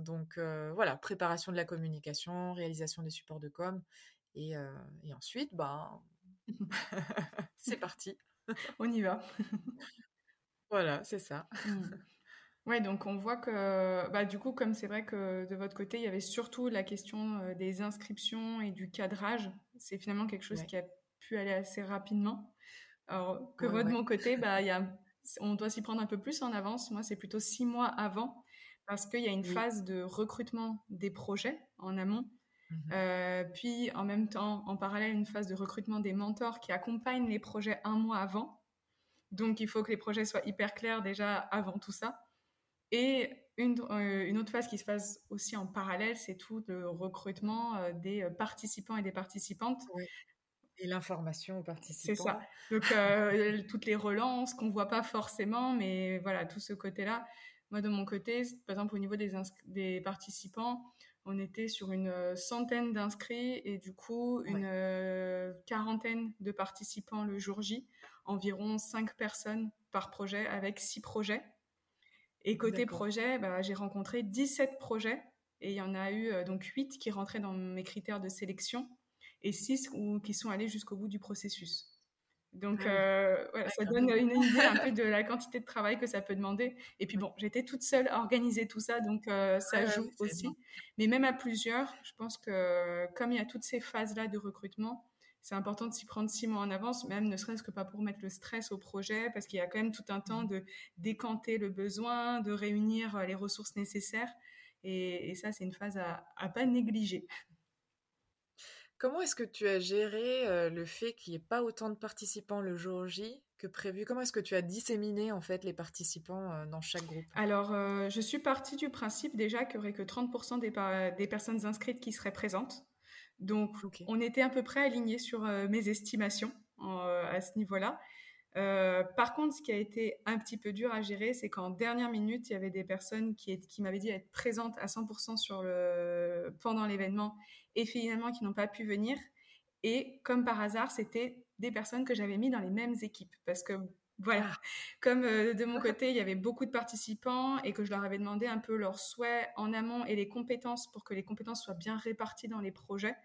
Donc voilà, préparation de la communication, réalisation des supports de com, et, et ensuite, ben, <laughs> <laughs> c'est parti. <laughs> on y va. voilà, c'est ça. <laughs> Mmh. Ouais, donc on voit que, bah, du coup, comme c'est vrai que de votre côté, il y avait surtout la question euh, des inscriptions et du cadrage. C'est finalement quelque chose qui a pu aller assez rapidement. Alors que de mon côté, <laughs> bah, y a, on doit s'y prendre un peu plus en avance. Moi, c'est plutôt six mois avant parce qu'il y a une phase de recrutement des projets en amont Mmh euh, puis en même temps, en parallèle, une phase de recrutement des mentors qui accompagnent les projets un mois avant. Donc il faut que les projets soient hyper clairs déjà avant tout ça. Et une, euh, une autre phase qui se passe aussi en parallèle, c'est tout le recrutement euh, des participants et des participantes. Et l'information aux participants. C'est ça. Donc <laughs> toutes les relances qu'on voit pas forcément, mais voilà, tout ce côté-là. Moi, de mon côté, par exemple, au niveau des, des participants, on était sur une euh, centaine d'inscrits et du coup une euh, quarantaine de participants le jour J, environ cinq personnes par projet avec six projets. Et côté projet, bah, j'ai rencontré 17 projets et il y en a eu euh, donc 8 qui rentraient dans mes critères de sélection et 6 qui sont allés jusqu'au bout du processus. Donc, ah euh, ça donne une <laughs> idée un peu de la quantité de travail que ça peut demander. Et puis bon, j'étais toute seule à organiser tout ça, donc euh, ça joue aussi. Mais même à plusieurs, je pense que comme il y a toutes ces phases-là de recrutement, c'est important de s'y prendre six mois en avance, même ne serait-ce que pas pour mettre le stress au projet, parce qu'il y a quand même tout un temps mmh. de décanter le besoin, de réunir euh, les ressources nécessaires. Et, ça, c'est une phase à, à pas négliger. Comment est-ce que tu as géré le fait qu'il n'y ait pas autant de participants le jour J que prévu? Comment est-ce que tu as disséminé en fait les participants dans chaque groupe? Alors, je suis partie du principe déjà qu'il n'y aurait que 30% des, personnes inscrites qui seraient présentes. Donc, on était à peu près alignés sur mes estimations à ce niveau-là. Euh, par contre, ce qui a été un petit peu dur à gérer, c'est qu'en dernière minute, il y avait des personnes qui, qui m'avaient dit être présentes à 100% sur le, pendant l'événement et finalement qui n'ont pas pu venir. Et comme par hasard, c'était des personnes que j'avais mis dans les mêmes équipes parce que voilà, ah. comme euh, de mon <laughs> côté, il y avait beaucoup de participants et que je leur avais demandé un peu leurs souhaits en amont et les compétences pour que les compétences soient bien réparties dans les projets,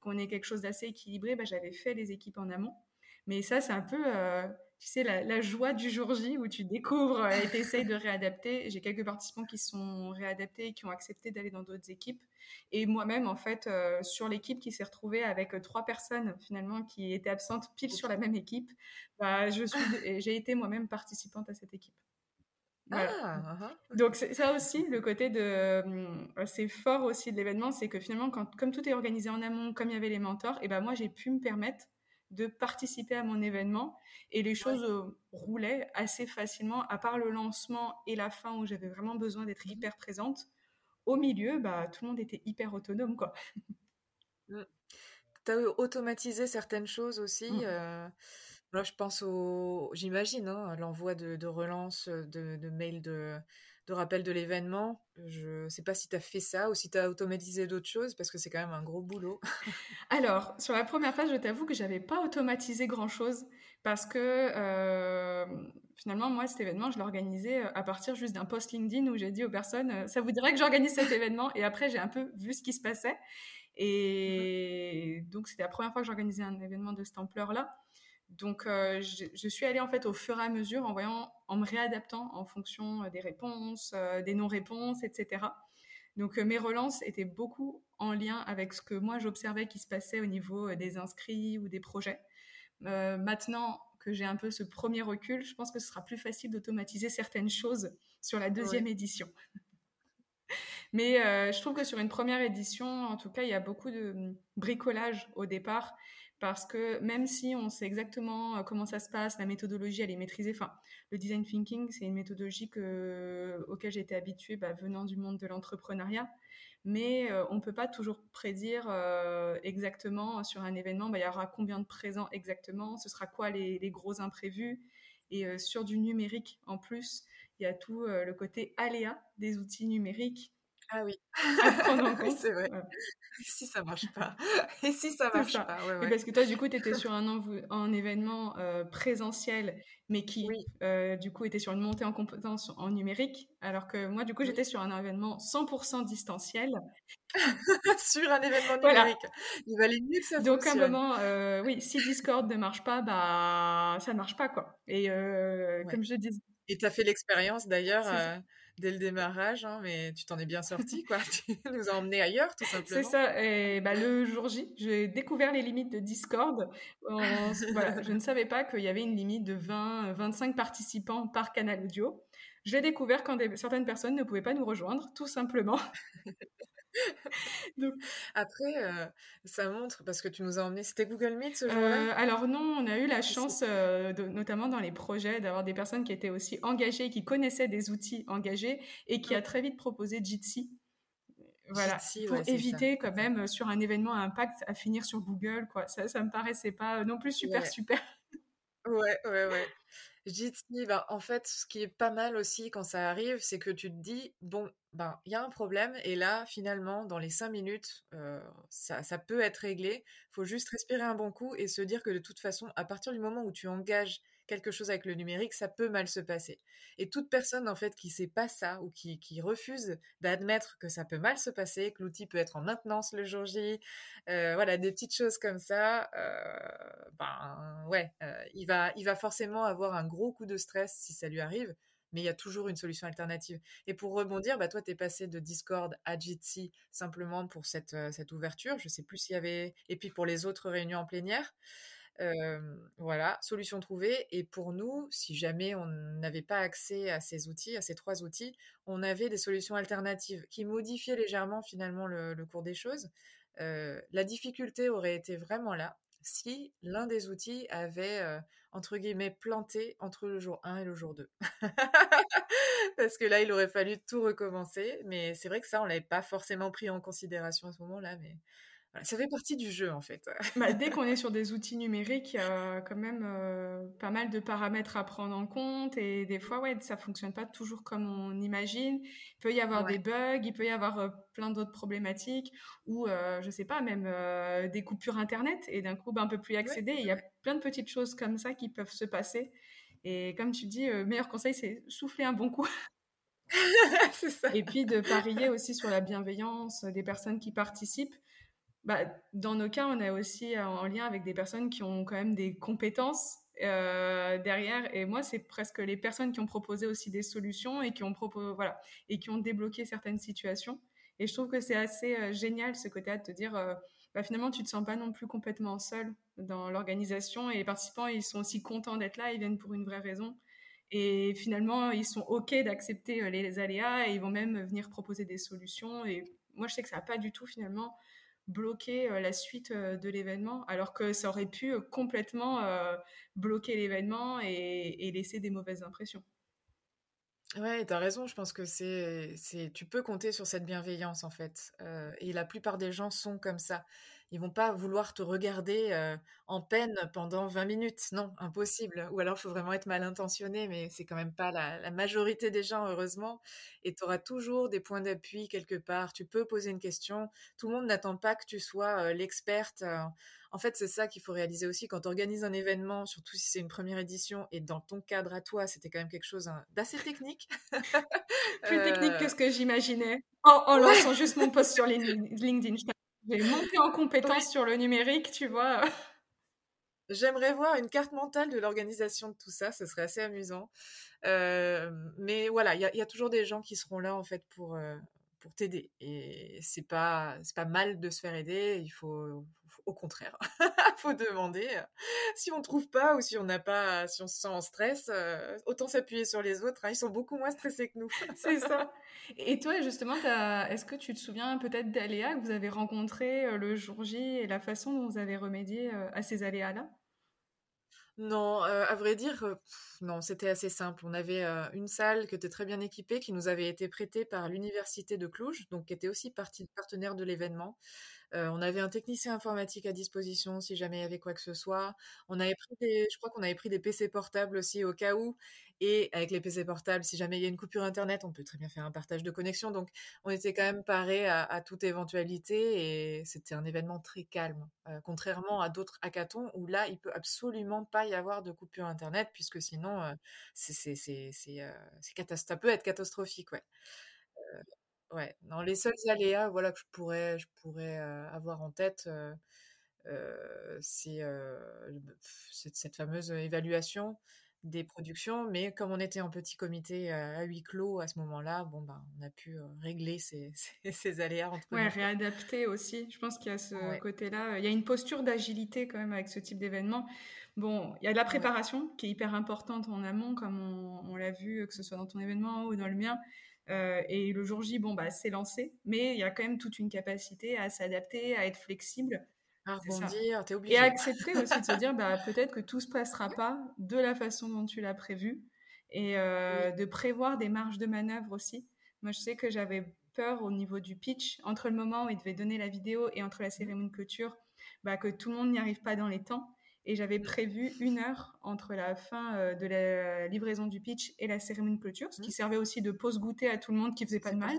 qu'on ait quelque chose d'assez équilibré, bah, j'avais fait les équipes en amont. Mais ça, c'est un peu, euh, tu sais, la, joie du jour J où tu découvres et tu essayes de réadapter. J'ai quelques participants qui sont réadaptés et qui ont accepté d'aller dans d'autres équipes. Et moi-même, en fait, euh, sur l'équipe qui s'est retrouvée avec euh, trois personnes finalement qui étaient absentes pile sur la même équipe, bah, je suis, j'ai été moi-même participante à cette équipe. Ah, ah, ah. Donc c'est ça aussi, le côté de, c'est fort aussi de l'événement, c'est que finalement, quand, comme tout est organisé en amont, comme il y avait les mentors, et ben moi j'ai pu me permettre de participer à mon événement et les choses euh, roulaient assez facilement, à part le lancement et la fin où j'avais vraiment besoin d'être mmh. hyper présente. Au milieu, bah, tout le monde était hyper autonome. quoi. Mmh. Tu as automatisé certaines choses aussi. Mmh. Euh, je pense au, j'imagine, hein, l'envoi de, relance, de, de mails de, de rappel de l'événement. Je ne sais pas si tu as fait ça ou si tu as automatisé d'autres choses parce que c'est quand même un gros boulot. <laughs> Alors, sur la première phase, je t'avoue que j'avais pas automatisé grand-chose parce que euh, finalement, moi, cet événement, je l'ai organisé euh, à partir juste d'un post LinkedIn où j'ai dit aux personnes, euh, ça vous dirait que j'organise cet événement? Et après, j'ai un peu vu ce qui se passait. Et mmh donc, c'était la première fois que j'organisais un événement de cette ampleur-là. Donc, euh, je, suis allée en fait au fur et à mesure en voyant, en me réadaptant en fonction euh, des réponses, euh, des non-réponses, etc. Donc, mes relances étaient beaucoup en lien avec ce que moi j'observais qui se passait au niveau des inscrits ou des projets. maintenant que j'ai un peu ce premier recul, je pense que ce sera plus facile d'automatiser certaines choses sur la deuxième édition. <laughs> Mais je trouve que sur une première édition, en tout cas, il y a beaucoup de hum, bricolage au départ parce que même si on sait exactement comment ça se passe, la méthodologie, elle est maîtrisée. Enfin, le design thinking, c'est une méthodologie que, auquel j'ai été habituée bah, venant du monde de l'entrepreneuriat. Mais on ne peut pas toujours prédire exactement sur un événement, bah, il y aura combien de présents exactement, ce sera quoi les gros imprévus. Et sur du numérique, en plus, il y a tout le côté aléa des outils numériques ah oui. <laughs> À prendre en <laughs> compte. c'est vrai. Et <laughs> si ça marche pas Et si ça marche pas ouais, Parce que toi, du coup, tu étais sur un, un événement euh, présentiel, mais qui, euh, du coup, était sur une montée en compétences en numérique, alors que moi, du coup, j'étais sur un événement 100% distanciel. sur un événement numérique. Il valait mieux que ça Donc, à un moment, euh, oui, si Discord ne marche pas, bah, ça ne marche pas, quoi. Et comme je disais... Et tu as fait l'expérience, d'ailleurs dès le démarrage, hein, mais tu t'en es bien sorti, quoi. <laughs> tu nous as emmenés ailleurs, tout simplement. C'est ça. Et bah, le jour J, j'ai découvert les limites de Discord. <laughs> je ne savais pas qu'il y avait une limite de 20, 25 participants par canal audio. J'ai découvert quand certaines personnes ne pouvaient pas nous rejoindre, tout simplement. <laughs> <laughs> Après, euh, ça montre, parce que tu nous as emmené, c'était Google Meet ce jour-là? Euh, Alors non, on a eu la chance, euh, notamment dans les projets, d'avoir des personnes qui étaient aussi engagées, qui connaissaient des outils engagés et qui a très vite proposé Jitsi. Voilà, pour éviter quand même sur un événement à impact à finir sur Google, quoi. Ça, ça me paraissait pas non plus super, super. Ouais, ouais, ouais. Jitsi, bah, en fait, ce qui est pas mal aussi quand ça arrive, c'est que tu te dis, bon, ben, il y a un problème, et là, finalement, dans les cinq minutes, ça, ça, peut être réglé. Faut juste respirer un bon coup et se dire que de toute façon, à partir du moment où tu engages quelque chose avec le numérique, ça peut mal se passer. Et toute personne, en fait, qui sait pas ça ou qui, refuse d'admettre que ça peut mal se passer, que l'outil peut être en maintenance le jour J, euh, voilà, des petites choses comme ça, euh, ben, ouais, euh, il, va, il va forcément avoir un gros coup de stress si ça lui arrive. Mais il y a toujours une solution alternative. Et pour rebondir, bah toi, tu es passé de Discord à Jitsi simplement pour cette, cette ouverture. Je sais plus s'il y avait. Et puis pour les autres réunions en plénière voilà, solution trouvée. Et pour nous, si jamais on n'avait pas accès à ces outils, à ces trois outils, on avait des solutions alternatives qui modifiaient légèrement finalement le, cours des choses. la difficulté aurait été vraiment là si l'un des outils avait, entre guillemets, planté entre le jour 1 et le jour 2. <laughs> Parce que là, il aurait fallu tout recommencer. Mais c'est vrai que ça, on l'avait pas forcément pris en considération à ce moment-là. Mais ça fait partie du jeu en fait. <laughs> Bah, dès qu'on est sur des outils numériques, il y a quand même euh, pas mal de paramètres à prendre en compte et des fois, ouais, ça fonctionne pas toujours comme on imagine. Il peut y avoir des bugs, il peut y avoir euh, plein d'autres problématiques ou, euh, je sais pas, même des coupures internet et d'un coup, bah, on peut plus y accéder. il y a plein de petites choses comme ça qui peuvent se passer. Et comme tu dis, le meilleur conseil, c'est souffler un bon coup. <laughs> <laughs> ça. Et puis de parier aussi sur la bienveillance des personnes qui participent bah, dans nos cas, on est aussi en lien avec des personnes qui ont quand même des compétences euh, derrière. Et moi, c'est presque les personnes qui ont proposé aussi des solutions et qui ont, voilà, et qui ont débloqué certaines situations. Et je trouve que c'est assez euh, génial ce côté-là de te dire, euh, bah, finalement, tu te sens pas non plus complètement seul dans l'organisation et les participants, ils sont aussi contents d'être là, ils viennent pour une vraie raison. Et finalement, ils sont OK d'accepter les aléas et ils vont même venir proposer des solutions. Et moi, je sais que ça n'a pas du tout finalement bloquer euh, la suite euh, de l'événement, alors que ça aurait pu euh, complètement bloquer l'événement et, laisser des mauvaises impressions. Ouais, tu as raison, je pense que c'est, c'est, tu peux compter sur cette bienveillance en fait. et la plupart des gens sont comme ça ils vont pas vouloir te regarder en peine pendant 20 minutes. Non, impossible. Ou alors, il faut vraiment être mal intentionné, mais c'est quand même pas la, majorité des gens, heureusement. Et tu auras toujours des points d'appui quelque part. Tu peux poser une question. Tout le monde n'attend pas que tu sois l'experte. En fait, c'est ça qu'il faut réaliser aussi quand tu organises un événement, surtout si c'est une première édition et dans ton cadre à toi, c'était quand même quelque chose hein, d'assez technique. Plus technique que ce que j'imaginais en, lançant juste mon post sur LinkedIn. J'ai monté en compétence sur le numérique, tu vois. <laughs> J'aimerais voir une carte mentale de l'organisation de tout ça, ce serait assez amusant. Euh, mais voilà, il y, a toujours des gens qui seront là en fait pour, euh, pour t'aider. Et c'est pas, c'est pas mal de se faire aider, il faut, au contraire, <laughs> faut demander. Si on trouve pas ou si on n'a pas, si on se sent en stress, autant s'appuyer sur les autres. Hein. ils sont beaucoup moins stressés que nous. <laughs> C'est ça. Et toi, justement, est-ce que tu te souviens peut-être d'aléas que vous avez rencontrés le jour J et la façon dont vous avez remédié à ces aléas-là? Non, à vrai dire, non, c'était assez simple. On avait une salle qui était très bien équipée, qui nous avait été prêtée par l'université de Cluj, donc qui était aussi partie partenaire de l'événement. On avait un technicien informatique à disposition si jamais il y avait quoi que ce soit. On avait pris des, je crois qu'on avait pris des PC portables aussi au cas où. Et avec les PC portables, si jamais il y a une coupure Internet, on peut très bien faire un partage de connexion. Donc, on était quand même paré à, toute éventualité et c'était un événement très calme. Contrairement à d'autres hackathons où là, il peut absolument pas y avoir de coupure Internet puisque sinon, c'est, euh, ça peut être catastrophique. Ouais. Dans les seuls aléas voilà, que je pourrais, je pourrais avoir en tête, c'est cette fameuse évaluation des productions, mais comme on était en petit comité à huis clos à ce moment-là, bon ben on a pu régler <laughs> ces, ces, aléas entre ouais, réadapter aussi. Je pense qu'il y a ce côté-là. Il y a une posture d'agilité quand même avec ce type d'événement. Bon, il y a de la préparation qui est hyper importante en amont, comme on, l'a vu, que ce soit dans ton événement ou dans le mien. Et le jour J, bon, bah, c'est lancé, mais il y a quand même toute une capacité à s'adapter, à être flexible à rebondir, t'es obligé. Et accepter aussi de se dire, bah, peut-être que tout se passera pas de la façon dont tu l'as prévu. Et euh, de prévoir des marges de manœuvre aussi. Moi, je sais que j'avais peur au niveau du pitch, entre le moment où il devait donner la vidéo et entre la cérémonie de clôture, bah, que tout le monde n'y arrive pas dans les temps. Et j'avais prévu une heure entre la fin euh, de la livraison du pitch et la cérémonie de clôture, ce qui mmh. servait aussi de pause goûter à tout le monde qui faisait pas de mal.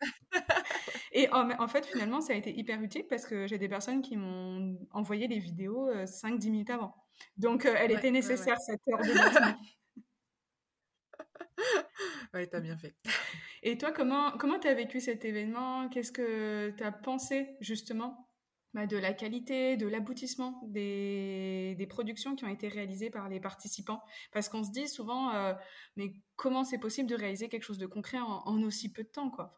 <laughs> Et en, fait, finalement, ça a été hyper utile parce que j'ai des personnes qui m'ont envoyé les vidéos 5-10 euh, minutes avant. Donc, euh, elle était nécessaire, cette heure de <laughs> matin. oui, t'as bien fait. Et toi, comment comment as vécu cet événement? Qu'est-ce que tu as pensé justement? Bah, de la qualité, de l'aboutissement des, productions qui ont été réalisées par les participants. Parce qu'on se dit souvent, euh, mais comment c'est possible de réaliser quelque chose de concret en, aussi peu de temps quoi?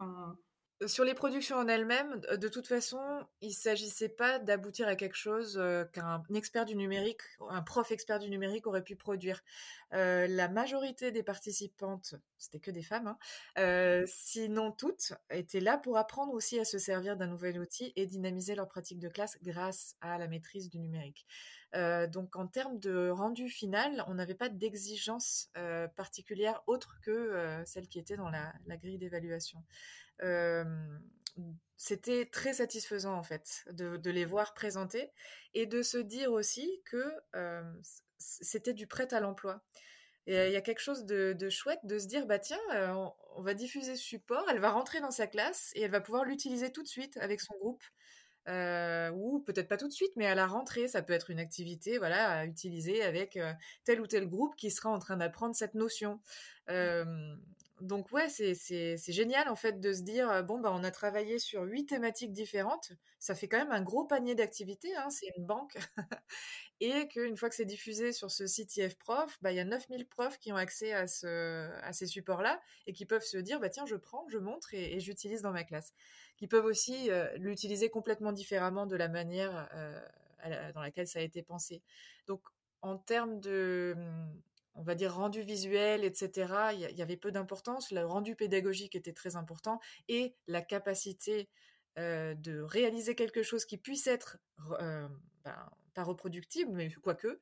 Sur les productions en elles-mêmes, de toute façon, il ne s'agissait pas d'aboutir à quelque chose qu'un expert du numérique, un prof expert du numérique aurait pu produire. la majorité des participantes, c'était que des femmes, hein, sinon toutes, étaient là pour apprendre aussi à se servir d'un nouvel outil et dynamiser leur pratique de classe grâce à la maîtrise du numérique. donc en termes de rendu final, on n'avait pas d'exigence particulière autre que celle qui était dans la grille d'évaluation c'était très satisfaisant en fait de, les voir présenter et de se dire aussi que c'était du prêt à l'emploi. Et il y a quelque chose de, chouette de se dire, bah tiens, on, va diffuser ce support, elle va rentrer dans sa classe et elle va pouvoir l'utiliser tout de suite avec son groupe. ou peut-être pas tout de suite, mais à la rentrée, ça peut être une activité voilà, à utiliser avec tel ou tel groupe qui sera en train d'apprendre cette notion donc ouais, c'est génial en fait de se dire bon bah on a travaillé sur huit thématiques différentes, ça fait quand même un gros panier d'activités, hein, c'est une banque, <laughs> et qu'une fois que c'est diffusé sur ce site IF Prof, bah il y a 9000 profs qui ont accès à ce à ces supports-là et qui peuvent se dire bah tiens je prends, je montre et, j'utilise dans ma classe, qui peuvent aussi l'utiliser complètement différemment de la manière dans laquelle ça a été pensé. Donc en termes de on va dire rendu visuel, etc. Il y, avait peu d'importance. Le rendu pédagogique était très important et la capacité euh, de réaliser quelque chose qui puisse être euh, ben, pas reproductible, mais quoique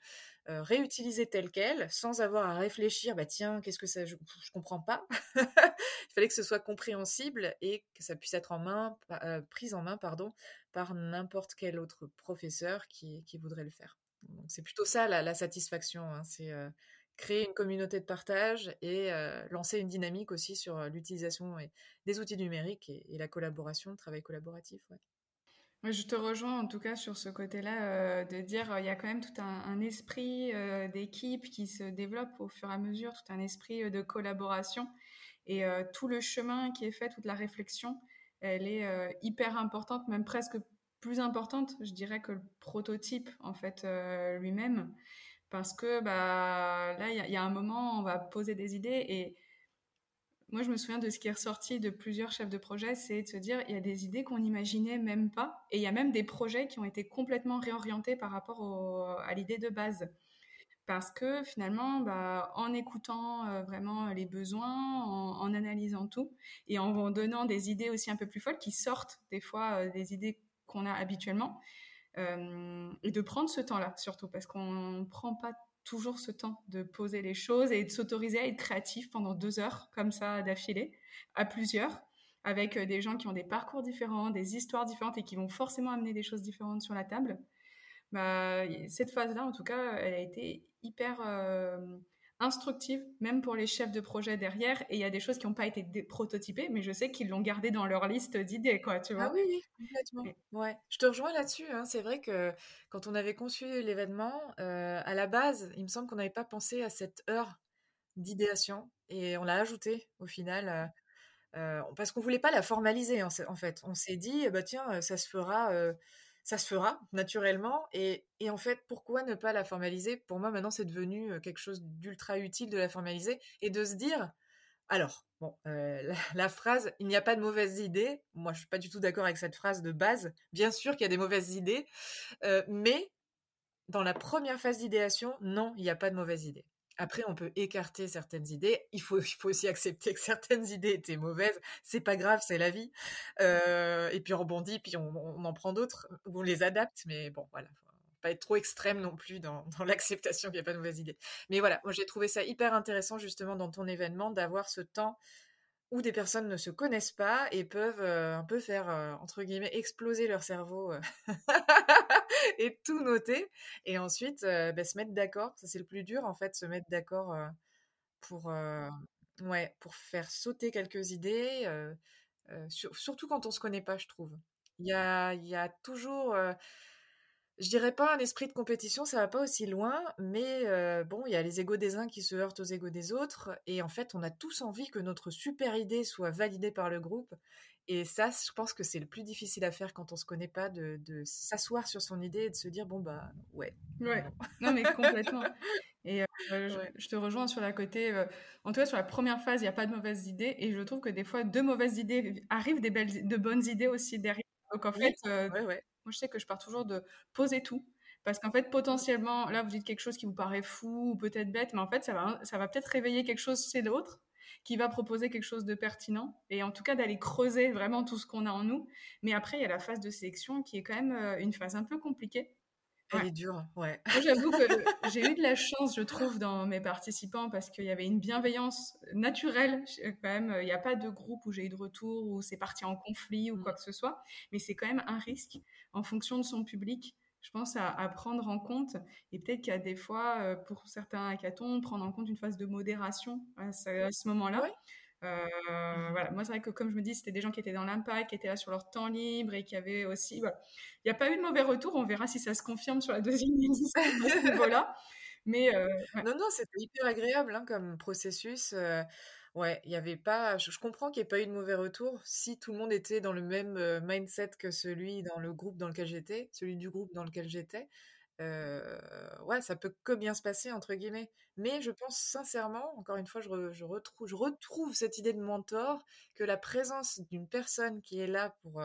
euh, réutilisé tel quel, sans avoir à réfléchir. Bah tiens, qu'est-ce que ça Je, je comprends pas. <laughs> Il fallait que ce soit compréhensible et que ça puisse être en main, prise en main, pardon, par n'importe quel autre professeur qui, voudrait le faire. c'est plutôt ça la, satisfaction. Hein. c'est créer une communauté de partage et lancer une dynamique aussi sur l'utilisation des outils numériques et, la collaboration, le travail collaboratif. Je te rejoins en tout cas sur ce côté-là, de dire il y a quand même tout un, esprit d'équipe qui se développe au fur et à mesure, tout un esprit de collaboration et tout le chemin qui est fait, toute la réflexion, elle est hyper importante, même presque plus importante, je dirais, que le prototype en fait lui-même parce que bah, là, il y, a un moment, on va poser des idées et moi, je me souviens de ce qui est ressorti de plusieurs chefs de projet, c'est de se dire, il y a des idées qu'on n'imaginait même pas, et il y a même des projets qui ont été complètement réorientés par rapport à l'idée de base. Parce que finalement, bah, en écoutant euh, vraiment les besoins, en, analysant tout, et en donnant des idées aussi un peu plus folles qui sortent des fois euh, des idées qu'on a habituellement, et de prendre ce temps-là surtout, parce qu'on ne prend pas toujours ce temps de poser les choses et de s'autoriser à être créatif pendant deux heures, comme ça, d'affilée, à plusieurs, avec euh, des gens qui ont des parcours différents, des histoires différentes et qui vont forcément amener des choses différentes sur la table. Bah, cette phase-là, en tout cas, elle a été hyper euh, instructive, même pour les chefs de projet derrière. Et il y a des choses qui n'ont pas été prototypées, mais je sais qu'ils l'ont gardé dans leur liste d'idées, quoi, tu vois. Ah oui, oui, complètement. Ouais. Je te rejoins là-dessus. Hein. C'est vrai que quand on avait conçu l'événement, euh, à la base, il me semble qu'on n'avait pas pensé à cette heure d'idéation et on l'a ajouté au final. Euh, euh, parce qu'on voulait pas la formaliser en, fait. On s'est dit, bah tiens, ça se fera ça se fera naturellement. Et, en fait, pourquoi ne pas la formaliser? Pour moi, maintenant, c'est devenu quelque chose d'ultra utile de la formaliser et de se dire, alors, <laughs> la, phrase « il n'y a pas de mauvaises idées », moi, je suis pas du tout d'accord avec cette phrase de base. Bien sûr qu'il y a des mauvaises idées, mais dans la première phase d'idéation, non, il n'y a pas de mauvaises idées. Après, on peut écarter certaines idées. <laughs> Il faut, aussi accepter que certaines idées étaient mauvaises. C'est pas grave, c'est la vie. Euh, et puis on rebondit, puis on, en prend d'autres, ou on les adapte. Mais bon, voilà, pas être trop extrême non plus dans, <laughs> dans l'acceptation qu'il n'y a pas de mauvaises idées. Mais voilà, moi j'ai trouvé ça hyper intéressant justement dans ton événement d'avoir ce temps où des personnes ne se connaissent pas et peuvent euh, un peu faire, euh, entre guillemets, exploser leur cerveau <laughs> et tout noter. Et ensuite, bah, se mettre d'accord. Ça, c'est le plus dur, en fait, se mettre d'accord pour, ouais, pour faire sauter quelques idées. surtout quand on se connaît pas, je trouve. Il y a, y a toujours je dirais pas un esprit de compétition, ça va pas aussi loin, mais bon, il y a les égos des uns qui se heurtent aux égos des autres, et en fait, on a tous envie que notre super idée soit validée par le groupe, et ça, je pense que c'est le plus difficile à faire quand on se connaît pas, de, s'asseoir sur son idée et de se dire bon bah ouais. Ouais. Non mais complètement. <laughs> Et je, te rejoins sur la côté, en tout cas sur la première phase, il n'y a pas de mauvaises idées, et je trouve que des fois, de mauvaises idées arrivent des belles, de bonnes idées aussi derrière. Donc en fait, moi je sais que je pars toujours de poser tout. Parce qu'en fait, potentiellement, là, vous dites quelque chose qui vous paraît fou ou peut-être bête, mais en fait, ça va, ça va peut-être réveiller quelque chose chez l'autre qui va proposer quelque chose de pertinent et en tout cas d'aller creuser vraiment tout ce qu'on a en nous. Mais après, il y a la phase de sélection qui est quand même euh, une phase un peu compliquée. Elle est dure, ouais. Moi, j'avoue que <laughs> j'ai eu de la chance, je trouve, dans mes participants parce qu'il y avait une bienveillance naturelle. Quand même, il n'y a pas de groupe où j'ai eu de retour, où c'est parti en conflit ou mmh. quoi que ce soit. Mais c'est quand même un risque en fonction de son public je pense, à, prendre en compte. Et peut-être qu'il y a des fois, euh, pour certains hackathons, prendre en compte une phase de modération à ce, moment-là. Euh, mmh voilà. Moi, c'est vrai que comme je me dis, c'était des gens qui étaient dans l'impact, qui étaient là sur leur temps libre et qui avaient aussi. Il n'y a pas eu de mauvais retour. On verra si ça se confirme sur la deuxième <laughs> édition à ce niveau-là. Mais euh, non, non, c'était hyper agréable hein, comme processus. Ouais, il y avait pas. Je, comprends qu'il n'y ait pas eu de mauvais retour si tout le monde était dans le même mindset que celui dans le groupe dans lequel j'étais, celui du groupe dans lequel j'étais. Ouais, ça peut que bien se passer entre guillemets. Mais je pense sincèrement, encore une fois, je, je, retrouve, je retrouve cette idée de mentor que la présence d'une personne qui est là pour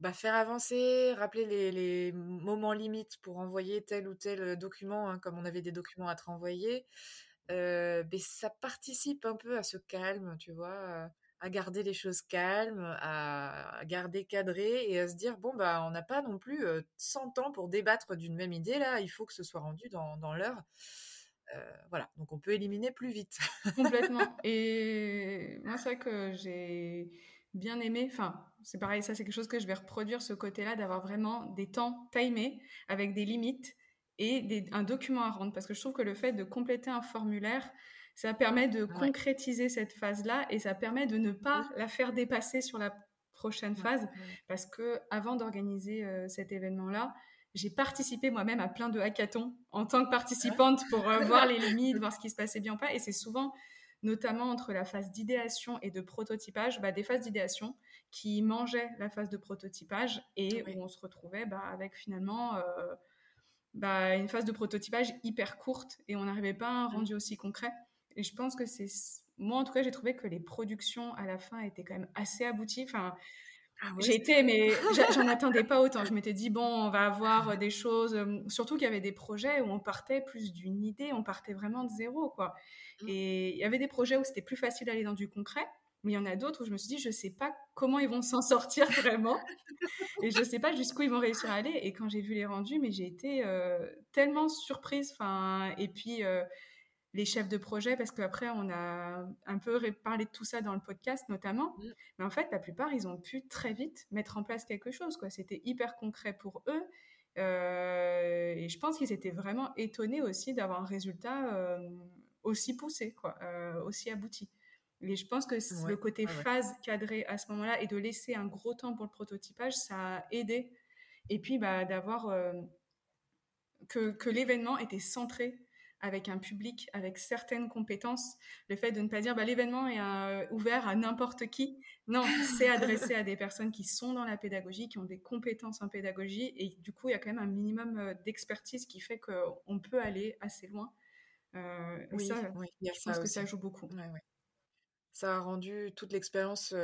bah, faire avancer, rappeler les, moments limites pour envoyer tel ou tel document, hein, comme on avait des documents à te renvoyer ça participe un peu à ce calme, tu vois, à garder les choses calmes, à garder cadré et à se dire bon bah on n'a pas non plus 100 ans pour débattre d'une même idée là, il faut que ce soit rendu dans, dans l'heure. voilà, donc on peut éliminer plus vite. Complètement. <laughs> Et moi, c'est vrai que j'ai bien aimé, enfin, c'est pareil, ça c'est quelque chose que je vais reproduire, ce côté-là, d'avoir vraiment des temps timés avec des limites et un document à rendre. Parce que je trouve que le fait de compléter un formulaire, ça permet de concrétiser cette phase-là et ça permet de ne pas la faire dépasser sur la prochaine phase. Parce que avant d'organiser euh, cet événement-là, j'ai participé moi-même à plein de hackathons en tant que participante pour euh, voir les <laughs> limites, voir ce qui se passait bien ou pas. Et c'est souvent, notamment entre la phase d'idéation et de prototypage, bah, des phases d'idéation qui mangeaient la phase de prototypage et où on se retrouvait bah, avec finalement... Euh, bah, une phase de prototypage hyper courte et on n'arrivait pas à un rendu aussi concret. Et je pense que c'est moi, en tout cas, j'ai trouvé que les productions à la fin étaient quand même assez abouties. Enfin, ah j'ai été, mais j'en attendais pas autant. Je m'étais dit, bon, on va avoir des choses. Surtout qu'il y avait des projets où on partait plus d'une idée, on partait vraiment de zéro, quoi. Mmh. Et il y avait des projets où c'était plus facile d'aller dans du concret. Mais il y en a d'autres où je me suis dit, je ne sais pas comment ils vont s'en sortir <laughs> vraiment. et je ne sais pas jusqu'où ils vont réussir à aller. Et quand j'ai vu les rendus, mais j'ai été euh, tellement surprise. Enfin, et puis, euh, les chefs de projet, parce qu'après, on a un peu parlé de tout ça dans le podcast notamment. Mmh. Mais en fait, la plupart, ils ont pu très vite mettre en place quelque chose. Quoi. C'était hyper concret pour eux. Euh, et je pense qu'ils étaient vraiment étonnés aussi d'avoir un résultat aussi poussé, quoi, aussi abouti. Et je pense que le côté phase cadrée à ce moment-là et de laisser un gros temps pour le prototypage, ça a aidé. Et puis bah, d'avoir euh, que, que l'événement était centré avec un public, avec certaines compétences. Le fait de ne pas dire bah, l'événement est euh, ouvert à n'importe qui. Non, c'est adressé à des personnes qui sont dans la pédagogie, qui ont des compétences en pédagogie. Et du coup, il y a quand même un minimum euh, d'expertise qui fait qu'on peut aller assez loin. oui, ça, je pense que ça joue beaucoup ça a rendu toute l'expérience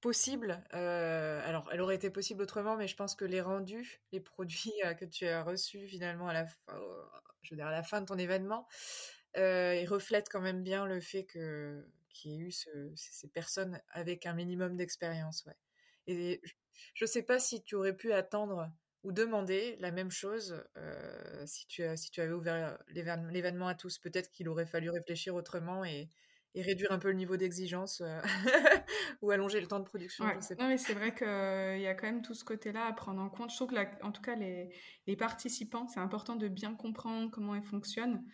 possible. alors, elle aurait été possible autrement, mais je pense que les rendus, les produits que tu as reçus finalement à la, fin, je veux à la fin de ton événement, ils reflètent quand même bien le fait que qu'il y ait eu ces personnes avec un minimum d'expérience. Et je ne sais pas si tu aurais pu attendre ou demander la même chose si, tu, si tu avais ouvert l'événement à tous. Peut-être qu'il aurait fallu réfléchir autrement et, et réduire un peu le niveau d'exigence euh, <laughs> ou allonger le temps de production. Non, mais c'est vrai qu'il y a quand même tout ce côté-là à prendre en compte. Je trouve que, en tout cas, les, les participants, c'est important de bien comprendre comment ils fonctionnent.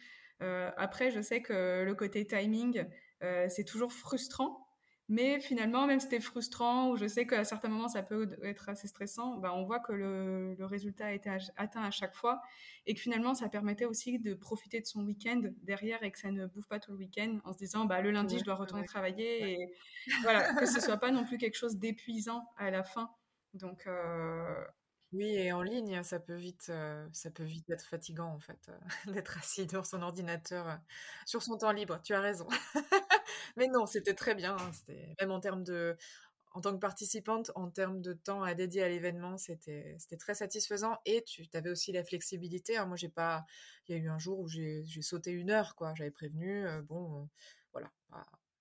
Euh, après, je sais que le côté timing, euh, c'est toujours frustrant mais finalement, même si c'était frustrant, ou je sais qu'à certains moments, ça peut être assez stressant, bah, on voit que le, résultat a été atteint à chaque fois. Et que finalement, ça permettait aussi de profiter de son week-end derrière et que ça ne bouffe pas tout le week-end en se disant, bah, le lundi, je dois retourner travailler. Et voilà, que ce soit pas non plus quelque chose d'épuisant à la fin. Donc, euh, Oui, et en ligne, ça peut vite, euh, ça peut vite être fatigant en fait, euh, <laughs> d'être assis devant son ordinateur sur son temps libre. Tu as raison. <laughs> Mais non, c'était très bien. Hein, c'était même en termes de, en tant que participante, en termes de temps à dédier à l'événement, c'était très satisfaisant. Et tu avais aussi la flexibilité. Hein. Moi, j'ai pas. Il y a eu un jour où j'ai sauté une heure, quoi. J'avais prévenu. Euh, bon, euh, voilà.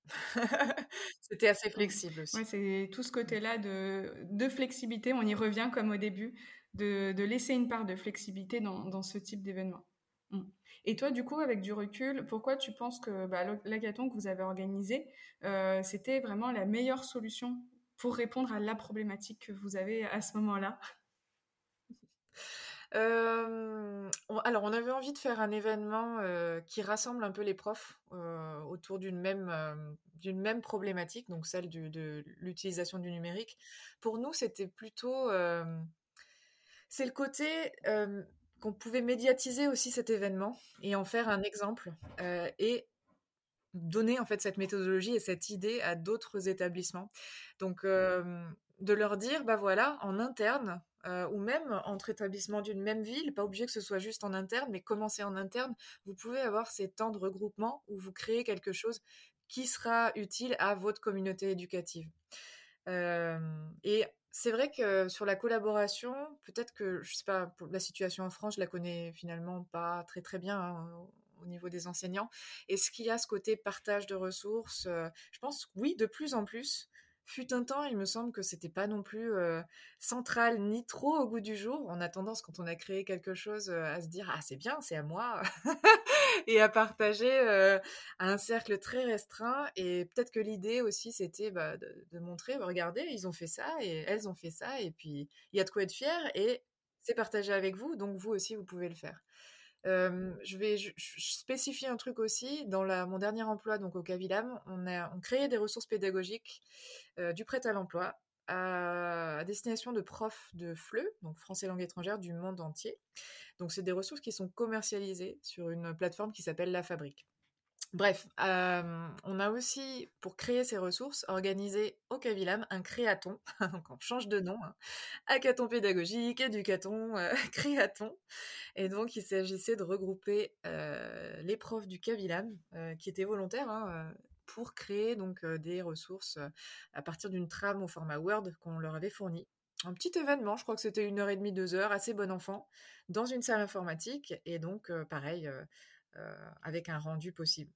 <laughs> c'était assez flexible aussi. Ouais, c'est tout ce côté-là de, de, flexibilité. On y revient comme au début, de, de laisser une part de flexibilité dans, dans ce type d'événement. Mmh. Et toi, du coup, avec du recul, pourquoi tu penses que bah, l'hackathon que vous avez organisé, euh, c'était vraiment la meilleure solution pour répondre à la problématique que vous avez à ce moment-là? <laughs> Euh, alors, on avait envie de faire un événement euh, qui rassemble un peu les profs autour d'une même, d'une même problématique, donc celle de l'utilisation du numérique. Pour nous, c'était plutôt... c'est le côté qu'on pouvait médiatiser aussi cet événement et en faire un exemple euh, et donner en fait cette méthodologie et cette idée à d'autres établissements. Donc euh, de leur dire bah voilà en interne euh, ou même entre établissements d'une même ville, pas obligé que ce soit juste en interne, mais commencer en interne, vous pouvez avoir ces temps de regroupement où vous créez quelque chose qui sera utile à votre communauté éducative. Et c'est vrai que sur la collaboration, peut-être que, je sais pas, la situation en France, je la connais finalement pas très très bien hein, au niveau des enseignants. Est-ce qu'il y a ce côté partage de ressources Je pense oui, de plus en plus fut un temps, il me semble que c'était pas non plus euh, central ni trop au goût du jour. On a tendance, quand on a créé quelque chose, euh, à se dire ah c'est bien, c'est à moi, <laughs> et à partager euh, à un cercle très restreint. Et peut-être que l'idée aussi, c'était bah, de, montrer, bah, regardez, ils ont fait ça et elles ont fait ça, et puis il y a de quoi être fier et c'est partagé avec vous, donc vous aussi vous pouvez le faire je vais spécifier un truc aussi. Dans mon dernier emploi, donc au Cavilam, on a on créait des ressources pédagogiques du prêt à l'emploi à, destination de profs de FLE, donc français langue étrangère du monde entier. Donc c'est des ressources qui sont commercialisées sur une plateforme qui s'appelle La Fabrique. Bref, on a aussi, pour créer ces ressources, organisé au Cavilam un créaton, <laughs> donc on change de nom, hein. hackathon pédagogique, éducaton, <laughs> créaton. Et donc il s'agissait de regrouper les profs du Cavilam, qui étaient volontaires, hein, pour créer donc des ressources à partir d'une trame au format Word qu'on leur avait fourni. Un petit événement, je crois que c'était une heure et demie, deux heures, assez bon enfant, dans une salle informatique, et donc pareil euh, avec un rendu possible.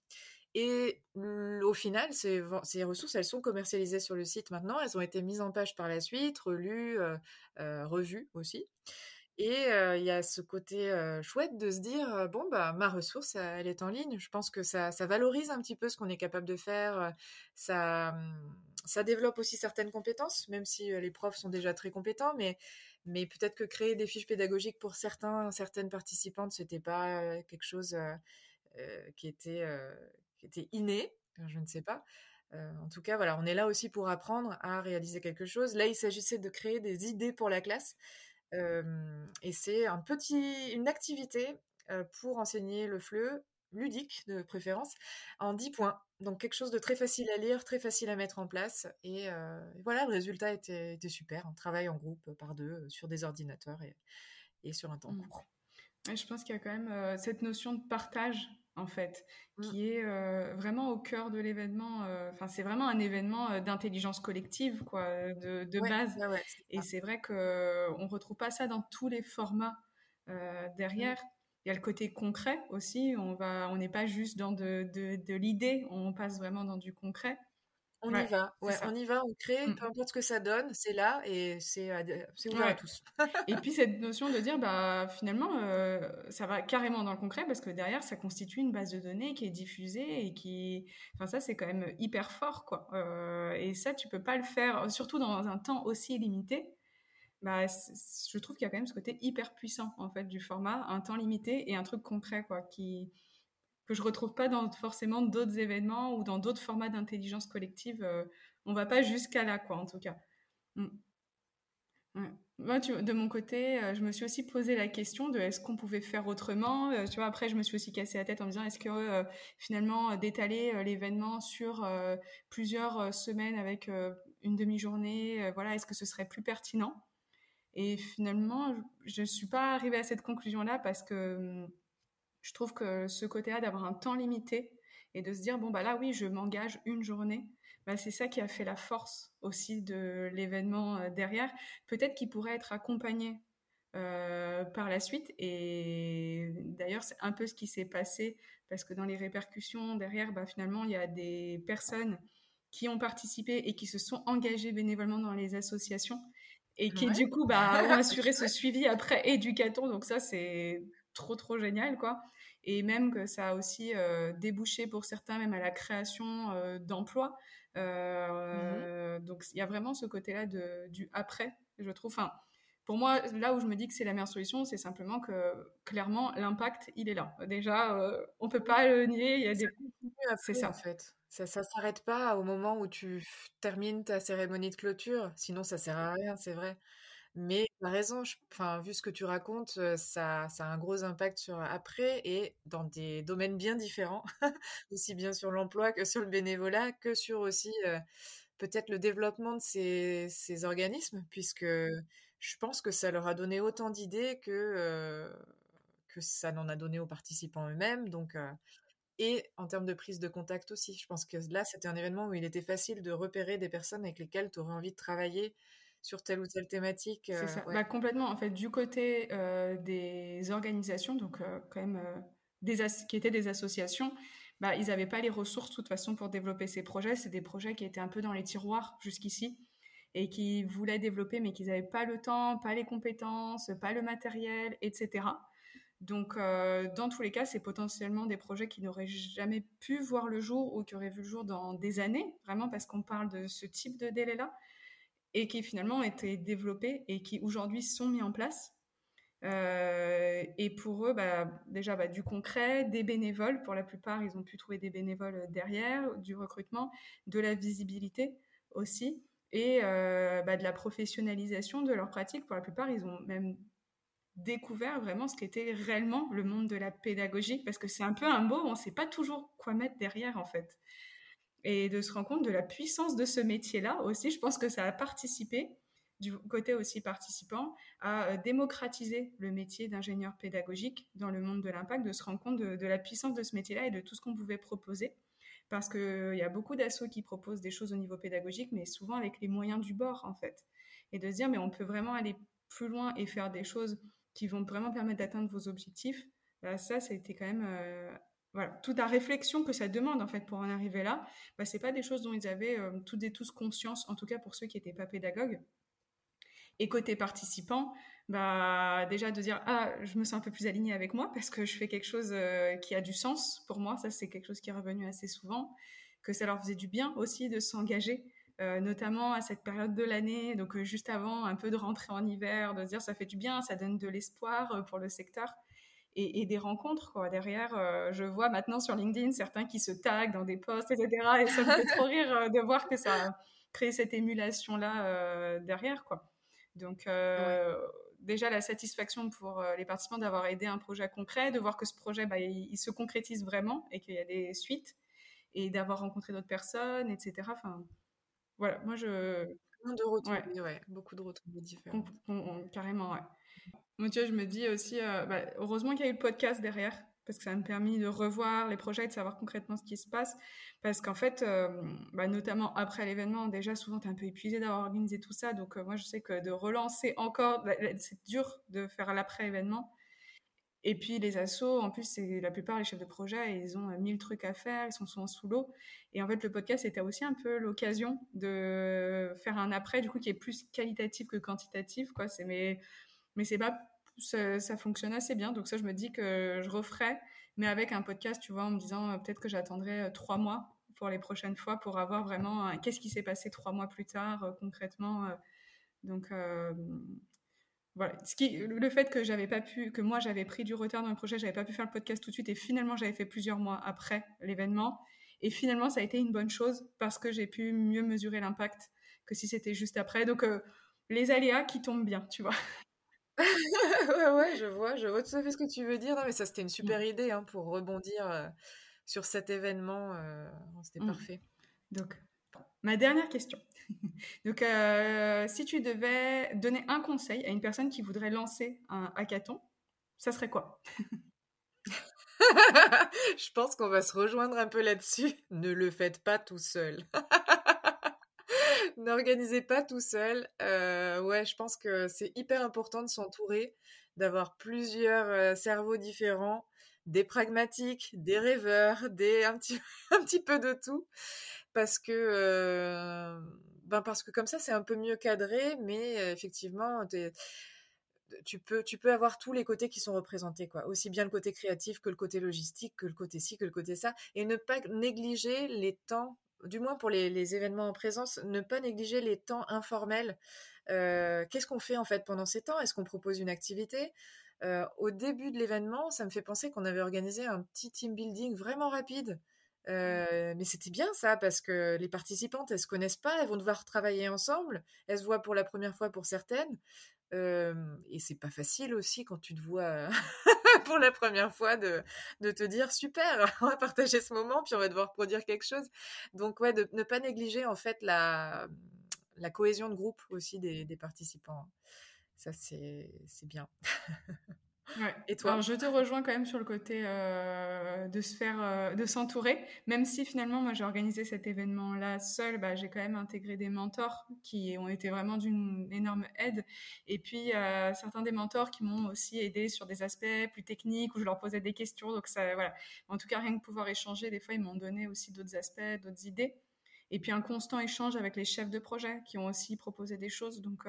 Et au final, ces, ressources, elles sont commercialisées sur le site maintenant. Elles ont été mises en page par la suite, relues, euh, euh, revues aussi. Et il y a ce côté chouette de se dire bon bah ma ressource elle est en ligne. Je pense que ça, valorise un petit peu ce qu'on est capable de faire. Ça ça développe aussi certaines compétences, même si les profs sont déjà très compétents, mais mais peut-être que créer des fiches pédagogiques pour certains, certaines participantes, c'était pas quelque chose qui était qui était inné, je ne sais pas. en tout cas, voilà, on est là aussi pour apprendre à réaliser quelque chose. Là, il s'agissait de créer des idées pour la classe, et c'est un petit, une activité pour enseigner le FLE ludique de préférence, en 10 points. Donc quelque chose de très facile à lire, très facile à mettre en place. Et, euh, voilà, le résultat était, super. On travaille en groupe euh, par deux euh, sur des ordinateurs et, sur un temps mmh. court. je pense qu'il y a quand même cette notion de partage en fait, mmh. qui est vraiment au cœur de l'événement. Enfin, c'est vraiment un événement d'intelligence collective, quoi, de, base. et c'est vrai que on retrouve pas ça dans tous les formats derrière. Mmh. Il y a le côté concret aussi. On va, on n'est pas juste dans de, de, l'idée, on passe vraiment dans du concret. On y va, ouais, on y va, on crée, mmh. peu importe ce que ça donne, c'est là et c'est ouvert à tous. <laughs> et puis cette notion de dire, bah finalement, euh, ça va carrément dans le concret parce que derrière, ça constitue une base de données qui est diffusée et qui, enfin ça, c'est quand même hyper fort, quoi. Euh, et ça, tu peux pas le faire, surtout dans un temps aussi limité. Bah, je trouve qu'il y a quand même ce côté hyper puissant en fait du format, un temps limité et un truc concret quoi, qui que je retrouve pas dans forcément d'autres événements ou dans d'autres formats d'intelligence collective. Euh, on va pas jusqu'à là quoi en tout cas. Mm. Moi, de mon côté, euh, je me suis aussi posé la question de est-ce qu'on pouvait faire autrement. Euh, tu vois, après, je me suis aussi cassé la tête en me disant est-ce que finalement d'étaler l'événement sur plusieurs semaines avec une demi-journée, voilà, est-ce que ce serait plus pertinent? Et finalement, je ne suis pas arrivée à cette conclusion-là parce que hum, je trouve que ce côté-là d'avoir un temps limité et de se dire, bon, bah là, oui, je m'engage une journée, bah, c'est ça qui a fait la force aussi de l'événement euh, derrière. Peut-être qu'il pourrait être accompagné euh, par la suite. Et d'ailleurs, c'est un peu ce qui s'est passé parce que dans les répercussions derrière, bah, finalement, il y a des personnes qui ont participé et qui se sont engagées bénévolement dans les associations et qui du coup bah, ont assuré ce suivi après éducaton. Donc ça, c'est trop, trop génial, quoi. Et même que ça a aussi euh, débouché pour certains même à la création euh, d'emplois. Euh, mmh donc il y a vraiment ce côté-là du après, je trouve. Enfin, pour moi, là où je me dis que c'est la meilleure solution, c'est simplement que clairement l'impact, il est là. Déjà, on peut pas le nier. Il y a des. C'est ça en fait. Ça ne s'arrête pas au moment où tu termines ta cérémonie de clôture, sinon ça sert à rien, c'est vrai. Mais tu as raison, enfin, vu ce que tu racontes, ça, ça a un gros impact sur après et dans des domaines bien différents, <laughs> aussi bien sur l'emploi que sur le bénévolat, que sur aussi peut-être le développement de ces, ces, organismes, puisque je pense que ça leur a donné autant d'idées que, que ça n'en a donné aux participants eux-mêmes. Donc, et en termes de prise de contact aussi. Je pense que là, c'était un événement où il était facile de repérer des personnes avec lesquelles tu aurais envie de travailler sur telle ou telle thématique. C'est ça. Bah, complètement. En fait, du côté des organisations, donc quand même des qui étaient des associations, bah, ils n'avaient pas les ressources de toute façon pour développer ces projets. C'est des projets qui étaient un peu dans les tiroirs jusqu'ici et qui voulaient développer, mais qu'ils n'avaient pas le temps, pas les compétences, pas le matériel, etc. Donc, euh, dans tous les cas, c'est potentiellement des projets qui n'auraient jamais pu voir le jour ou qui auraient vu le jour dans des années, vraiment parce qu'on parle de ce type de délai-là, et qui finalement ont été développés et qui aujourd'hui sont mis en place. Euh, et pour eux, bah, déjà bah, du concret, des bénévoles. Pour la plupart, ils ont pu trouver des bénévoles derrière, du recrutement, de la visibilité aussi, et euh, bah, de la professionnalisation de leur pratique. Pour la plupart, ils ont même découvert vraiment ce qu'était réellement le monde de la pédagogie, parce que c'est un peu un mot, on ne sait pas toujours quoi mettre derrière en fait. Et de se rendre compte de la puissance de ce métier-là aussi, je pense que ça a participé, du côté aussi participant, à euh, démocratiser le métier d'ingénieur pédagogique dans le monde de l'impact, de se rendre compte de, la puissance de ce métier-là et de tout ce qu'on pouvait proposer. Parce qu'il y a beaucoup d'assauts qui proposent des choses au niveau pédagogique, mais souvent avec les moyens du bord, en fait. Et de se dire, mais on peut vraiment aller plus loin et faire des choses qui vont vraiment permettre d'atteindre vos objectifs, bah, ça, ça a été quand même euh, voilà, toute la réflexion que ça demande en fait pour en arriver là. Bah, c'est pas des choses dont ils avaient euh, toutes et tous conscience, en tout cas pour ceux qui n'étaient pas pédagogues. Et côté participants, bah déjà de dire ah je me sens un peu plus alignée avec moi parce que je fais quelque chose euh, qui a du sens pour moi. Ça c'est quelque chose qui est revenu assez souvent. Que ça leur faisait du bien aussi de s'engager euh, notamment à cette période de l'année, donc euh, juste avant un peu de rentrer en hiver, de se dire ça fait du bien, ça donne de l'espoir pour le secteur. Et, des rencontres quoi. derrière. je vois maintenant sur LinkedIn certains qui se taguent dans des posts, etc. Et ça me fait trop rire de voir que ça a créé cette émulation-là derrière. Quoi. Donc, déjà, la satisfaction pour les participants d'avoir aidé un projet concret, de voir que ce projet, bah, il, se concrétise vraiment et qu'il y a des suites, et d'avoir rencontré d'autres personnes, etc. Enfin, voilà, moi je. de ouais. beaucoup de retombées différentes. carrément, ouais. Moi, tu vois, je me dis aussi, euh, bah, heureusement qu'il y a eu le podcast derrière, parce que ça m'a permis de revoir les projets, de savoir concrètement ce qui se passe. Parce qu'en fait, euh, bah, notamment après l'événement, déjà souvent tu es un peu épuisé d'avoir organisé tout ça. Donc euh, moi, je sais que de relancer encore, bah, c'est dur de faire l'après-événement. Et puis les assos, en plus, c'est la plupart les chefs de projet, ils ont mille trucs à faire, ils sont souvent sous l'eau. Et en fait, le podcast était aussi un peu l'occasion de faire un après, du coup, qui est plus qualitatif que quantitatif, quoi. C'est mais mais c'est pas ça, fonctionne assez bien. Donc ça, je me dis que je referai, mais avec un podcast, tu vois, en me disant euh, peut-être que j'attendrai euh, trois mois pour les prochaines fois pour avoir vraiment qu'est-ce qui s'est passé trois mois plus tard euh, concrètement. donc voilà. Le fait que j'avais pas pu, que moi j'avais pris du retard dans le projet, j'avais pas pu faire le podcast tout de suite et finalement j'avais fait plusieurs mois après l'événement. Et finalement ça a été une bonne chose parce que j'ai pu mieux mesurer l'impact que si c'était juste après. Donc les aléas qui tombent bien, tu vois. <laughs> ouais, ouais, je vois, je vois tout à fait ce que tu veux dire. Non, mais ça c'était une super mm. idée hein, pour rebondir euh, sur cet événement. Euh, c'était mm. parfait. Donc, ma dernière question. <laughs> Donc, euh, si tu devais donner un conseil à une personne qui voudrait lancer un hackathon, ça serait quoi? <laughs> Je pense qu'on va se rejoindre un peu là-dessus. Ne le faites pas tout seul. <laughs> N'organisez pas tout seul. Euh, ouais, je pense que c'est hyper important de s'entourer, d'avoir plusieurs euh, cerveaux différents, des pragmatiques, des rêveurs, <laughs> des un petit, un petit peu de tout, parce que ben parce que comme ça, c'est un peu mieux cadré, mais effectivement, tu peux, tu peux avoir tous les côtés qui sont représentés, quoi. Aussi bien le côté créatif que le côté logistique, que le côté ci, que le côté ça. Et ne pas négliger les temps, du moins pour les, événements en présence, ne pas négliger les temps informels. Qu'est-ce qu'on fait en fait pendant ces temps? Est-ce qu'on propose une activité? Au début de l'événement, ça me fait penser qu'on avait organisé un petit team building vraiment rapide. Euh, mais c'était bien ça parce que les participantes, elles se connaissent pas, elles vont devoir travailler ensemble, elles se voient pour la première fois pour certaines, euh, et c'est pas facile aussi quand tu te vois <laughs> pour la première fois de, de, te dire super, <laughs> on va partager ce moment puis on va devoir produire quelque chose. Donc ouais, de ne pas négliger en fait la, la cohésion de groupe aussi des, des participants. Ça c'est bien. <laughs> Et toi? Je te rejoins quand même sur le côté euh, de se faire, euh, de s'entourer. Même si finalement, moi, j'ai organisé cet événement-là seul, bah, j'ai quand même intégré des mentors qui ont été vraiment d'une énorme aide. Et puis, euh, certains des mentors qui m'ont aussi aidé sur des aspects plus techniques où je leur posais des questions. Donc, ça, voilà. En tout cas, rien que pouvoir échanger, des fois, ils m'ont donné aussi d'autres aspects, d'autres idées. Et puis un constant échange avec les chefs de projet qui ont aussi proposé des choses. Donc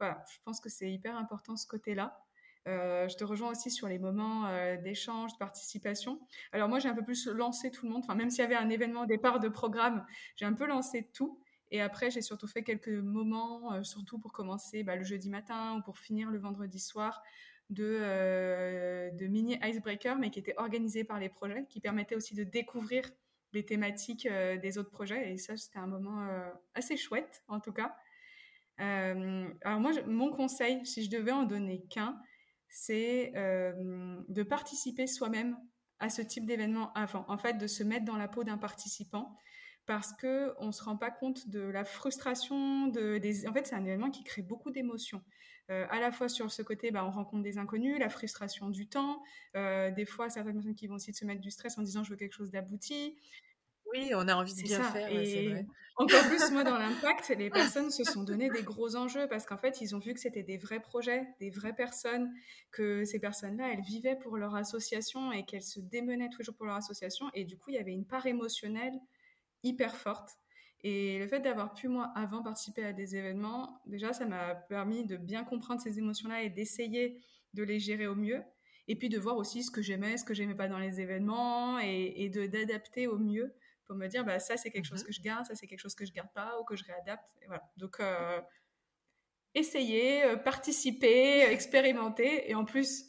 voilà, je pense que c'est hyper important ce côté-là. Euh, je te rejoins aussi sur les moments euh, d'échange, de participation. Alors moi, j'ai un peu plus lancé tout le monde. Enfin, même s'il y avait un événement au départ de programme, j'ai un peu lancé tout. Et après, j'ai surtout fait quelques moments, euh, surtout pour commencer bah, le jeudi matin ou pour finir le vendredi soir, de, de mini icebreaker, mais qui étaient organisés par les projets, qui permettaient aussi de découvrir les thématiques des autres projets. Et ça, c'était un moment assez chouette, en tout cas. alors moi, mon conseil, si je devais en donner qu'un, c'est de participer soi-même à ce type d'événement avant. En fait, de se mettre dans la peau d'un participant parce que on se rend pas compte de la frustration de des en fait c'est un événement qui crée beaucoup d'émotions euh, à la fois sur ce côté bah, on rencontre des inconnus la frustration du temps euh, des fois certaines personnes qui vont de se mettre du stress en disant je veux quelque chose d'abouti oui, on a envie de bien faire. Et encore plus, moi, dans <laughs> l'impact, les personnes se sont donné des gros enjeux parce qu'en fait, ils ont vu que c'était des vrais projets, des vraies personnes, que ces personnes-là, elles vivaient pour leur association et qu'elles se démenaient toujours pour leur association. Et du coup, il y avait une part émotionnelle hyper forte. Et le fait d'avoir pu, moi, avant participer à des événements, déjà, ça m'a permis de bien comprendre ces émotions-là et d'essayer de les gérer au mieux. Et puis de voir aussi ce que j'aimais, ce que j'aimais pas dans les événements et, de d'adapter au mieux pour me dire, bah, ça, c'est quelque chose mhm. que je garde, ça, c'est quelque chose que je garde pas ou que je réadapte. Et voilà. Donc, euh, essayer, euh, participer, <laughs> expérimenter. Et en plus,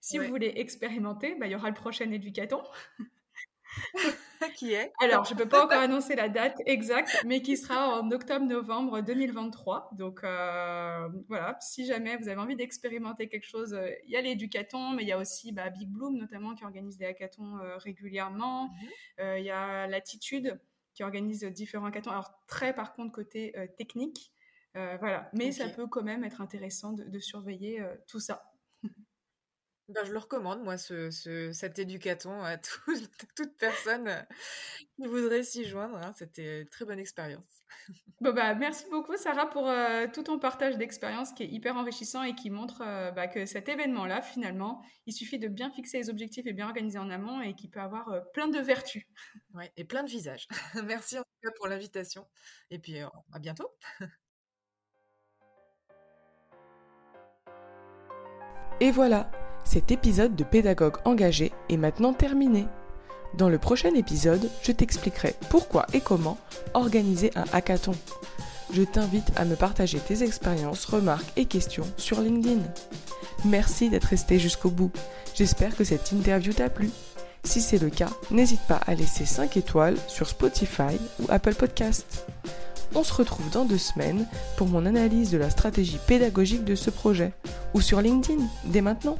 si vous voulez expérimenter, bah, il y aura le prochain éducaton. <laughs> <laughs> qui est? Alors, je ne peux pas encore annoncer la date exacte, mais qui sera en octobre-novembre 2023. Donc, euh, voilà, si jamais vous avez envie d'expérimenter quelque chose, euh, il y a l'éducaton, mais il y a aussi bah, Big Bloom, notamment, qui organise des hackathons euh, régulièrement. Mhm. Il y a Latitude, qui organise différents hackathons. Alors, très, par contre, côté technique. voilà, mais ça peut quand même être intéressant de surveiller tout ça. Ben, je le recommande, moi, ce, cet éducaton à <laughs> toute personne qui voudrait s'y joindre. Hein. C'était une très bonne expérience. <laughs> Bon, bah, merci beaucoup, Sarah, pour euh, tout ton partage d'expérience qui est hyper enrichissant et qui montre euh, bah, que cet événement-là, finalement, il suffit de bien fixer les objectifs et bien organiser en amont et qui peut avoir euh, plein de vertus. Ouais, et plein de visages. <laughs> merci en tout cas pour l'invitation. Et puis, à bientôt. Et voilà, cet épisode de pédagogue engagé est maintenant terminé. Dans le prochain épisode, je t'expliquerai pourquoi et comment organiser un hackathon. Je t'invite à me partager tes expériences, remarques et questions sur LinkedIn. Merci d'être resté jusqu'au bout. J'espère que cette interview t'a plu. Si c'est le cas, n'hésite pas à laisser 5 étoiles sur Spotify ou Apple Podcast. On se retrouve dans deux semaines pour mon analyse de la stratégie pédagogique de ce projet, ou sur LinkedIn, dès maintenant.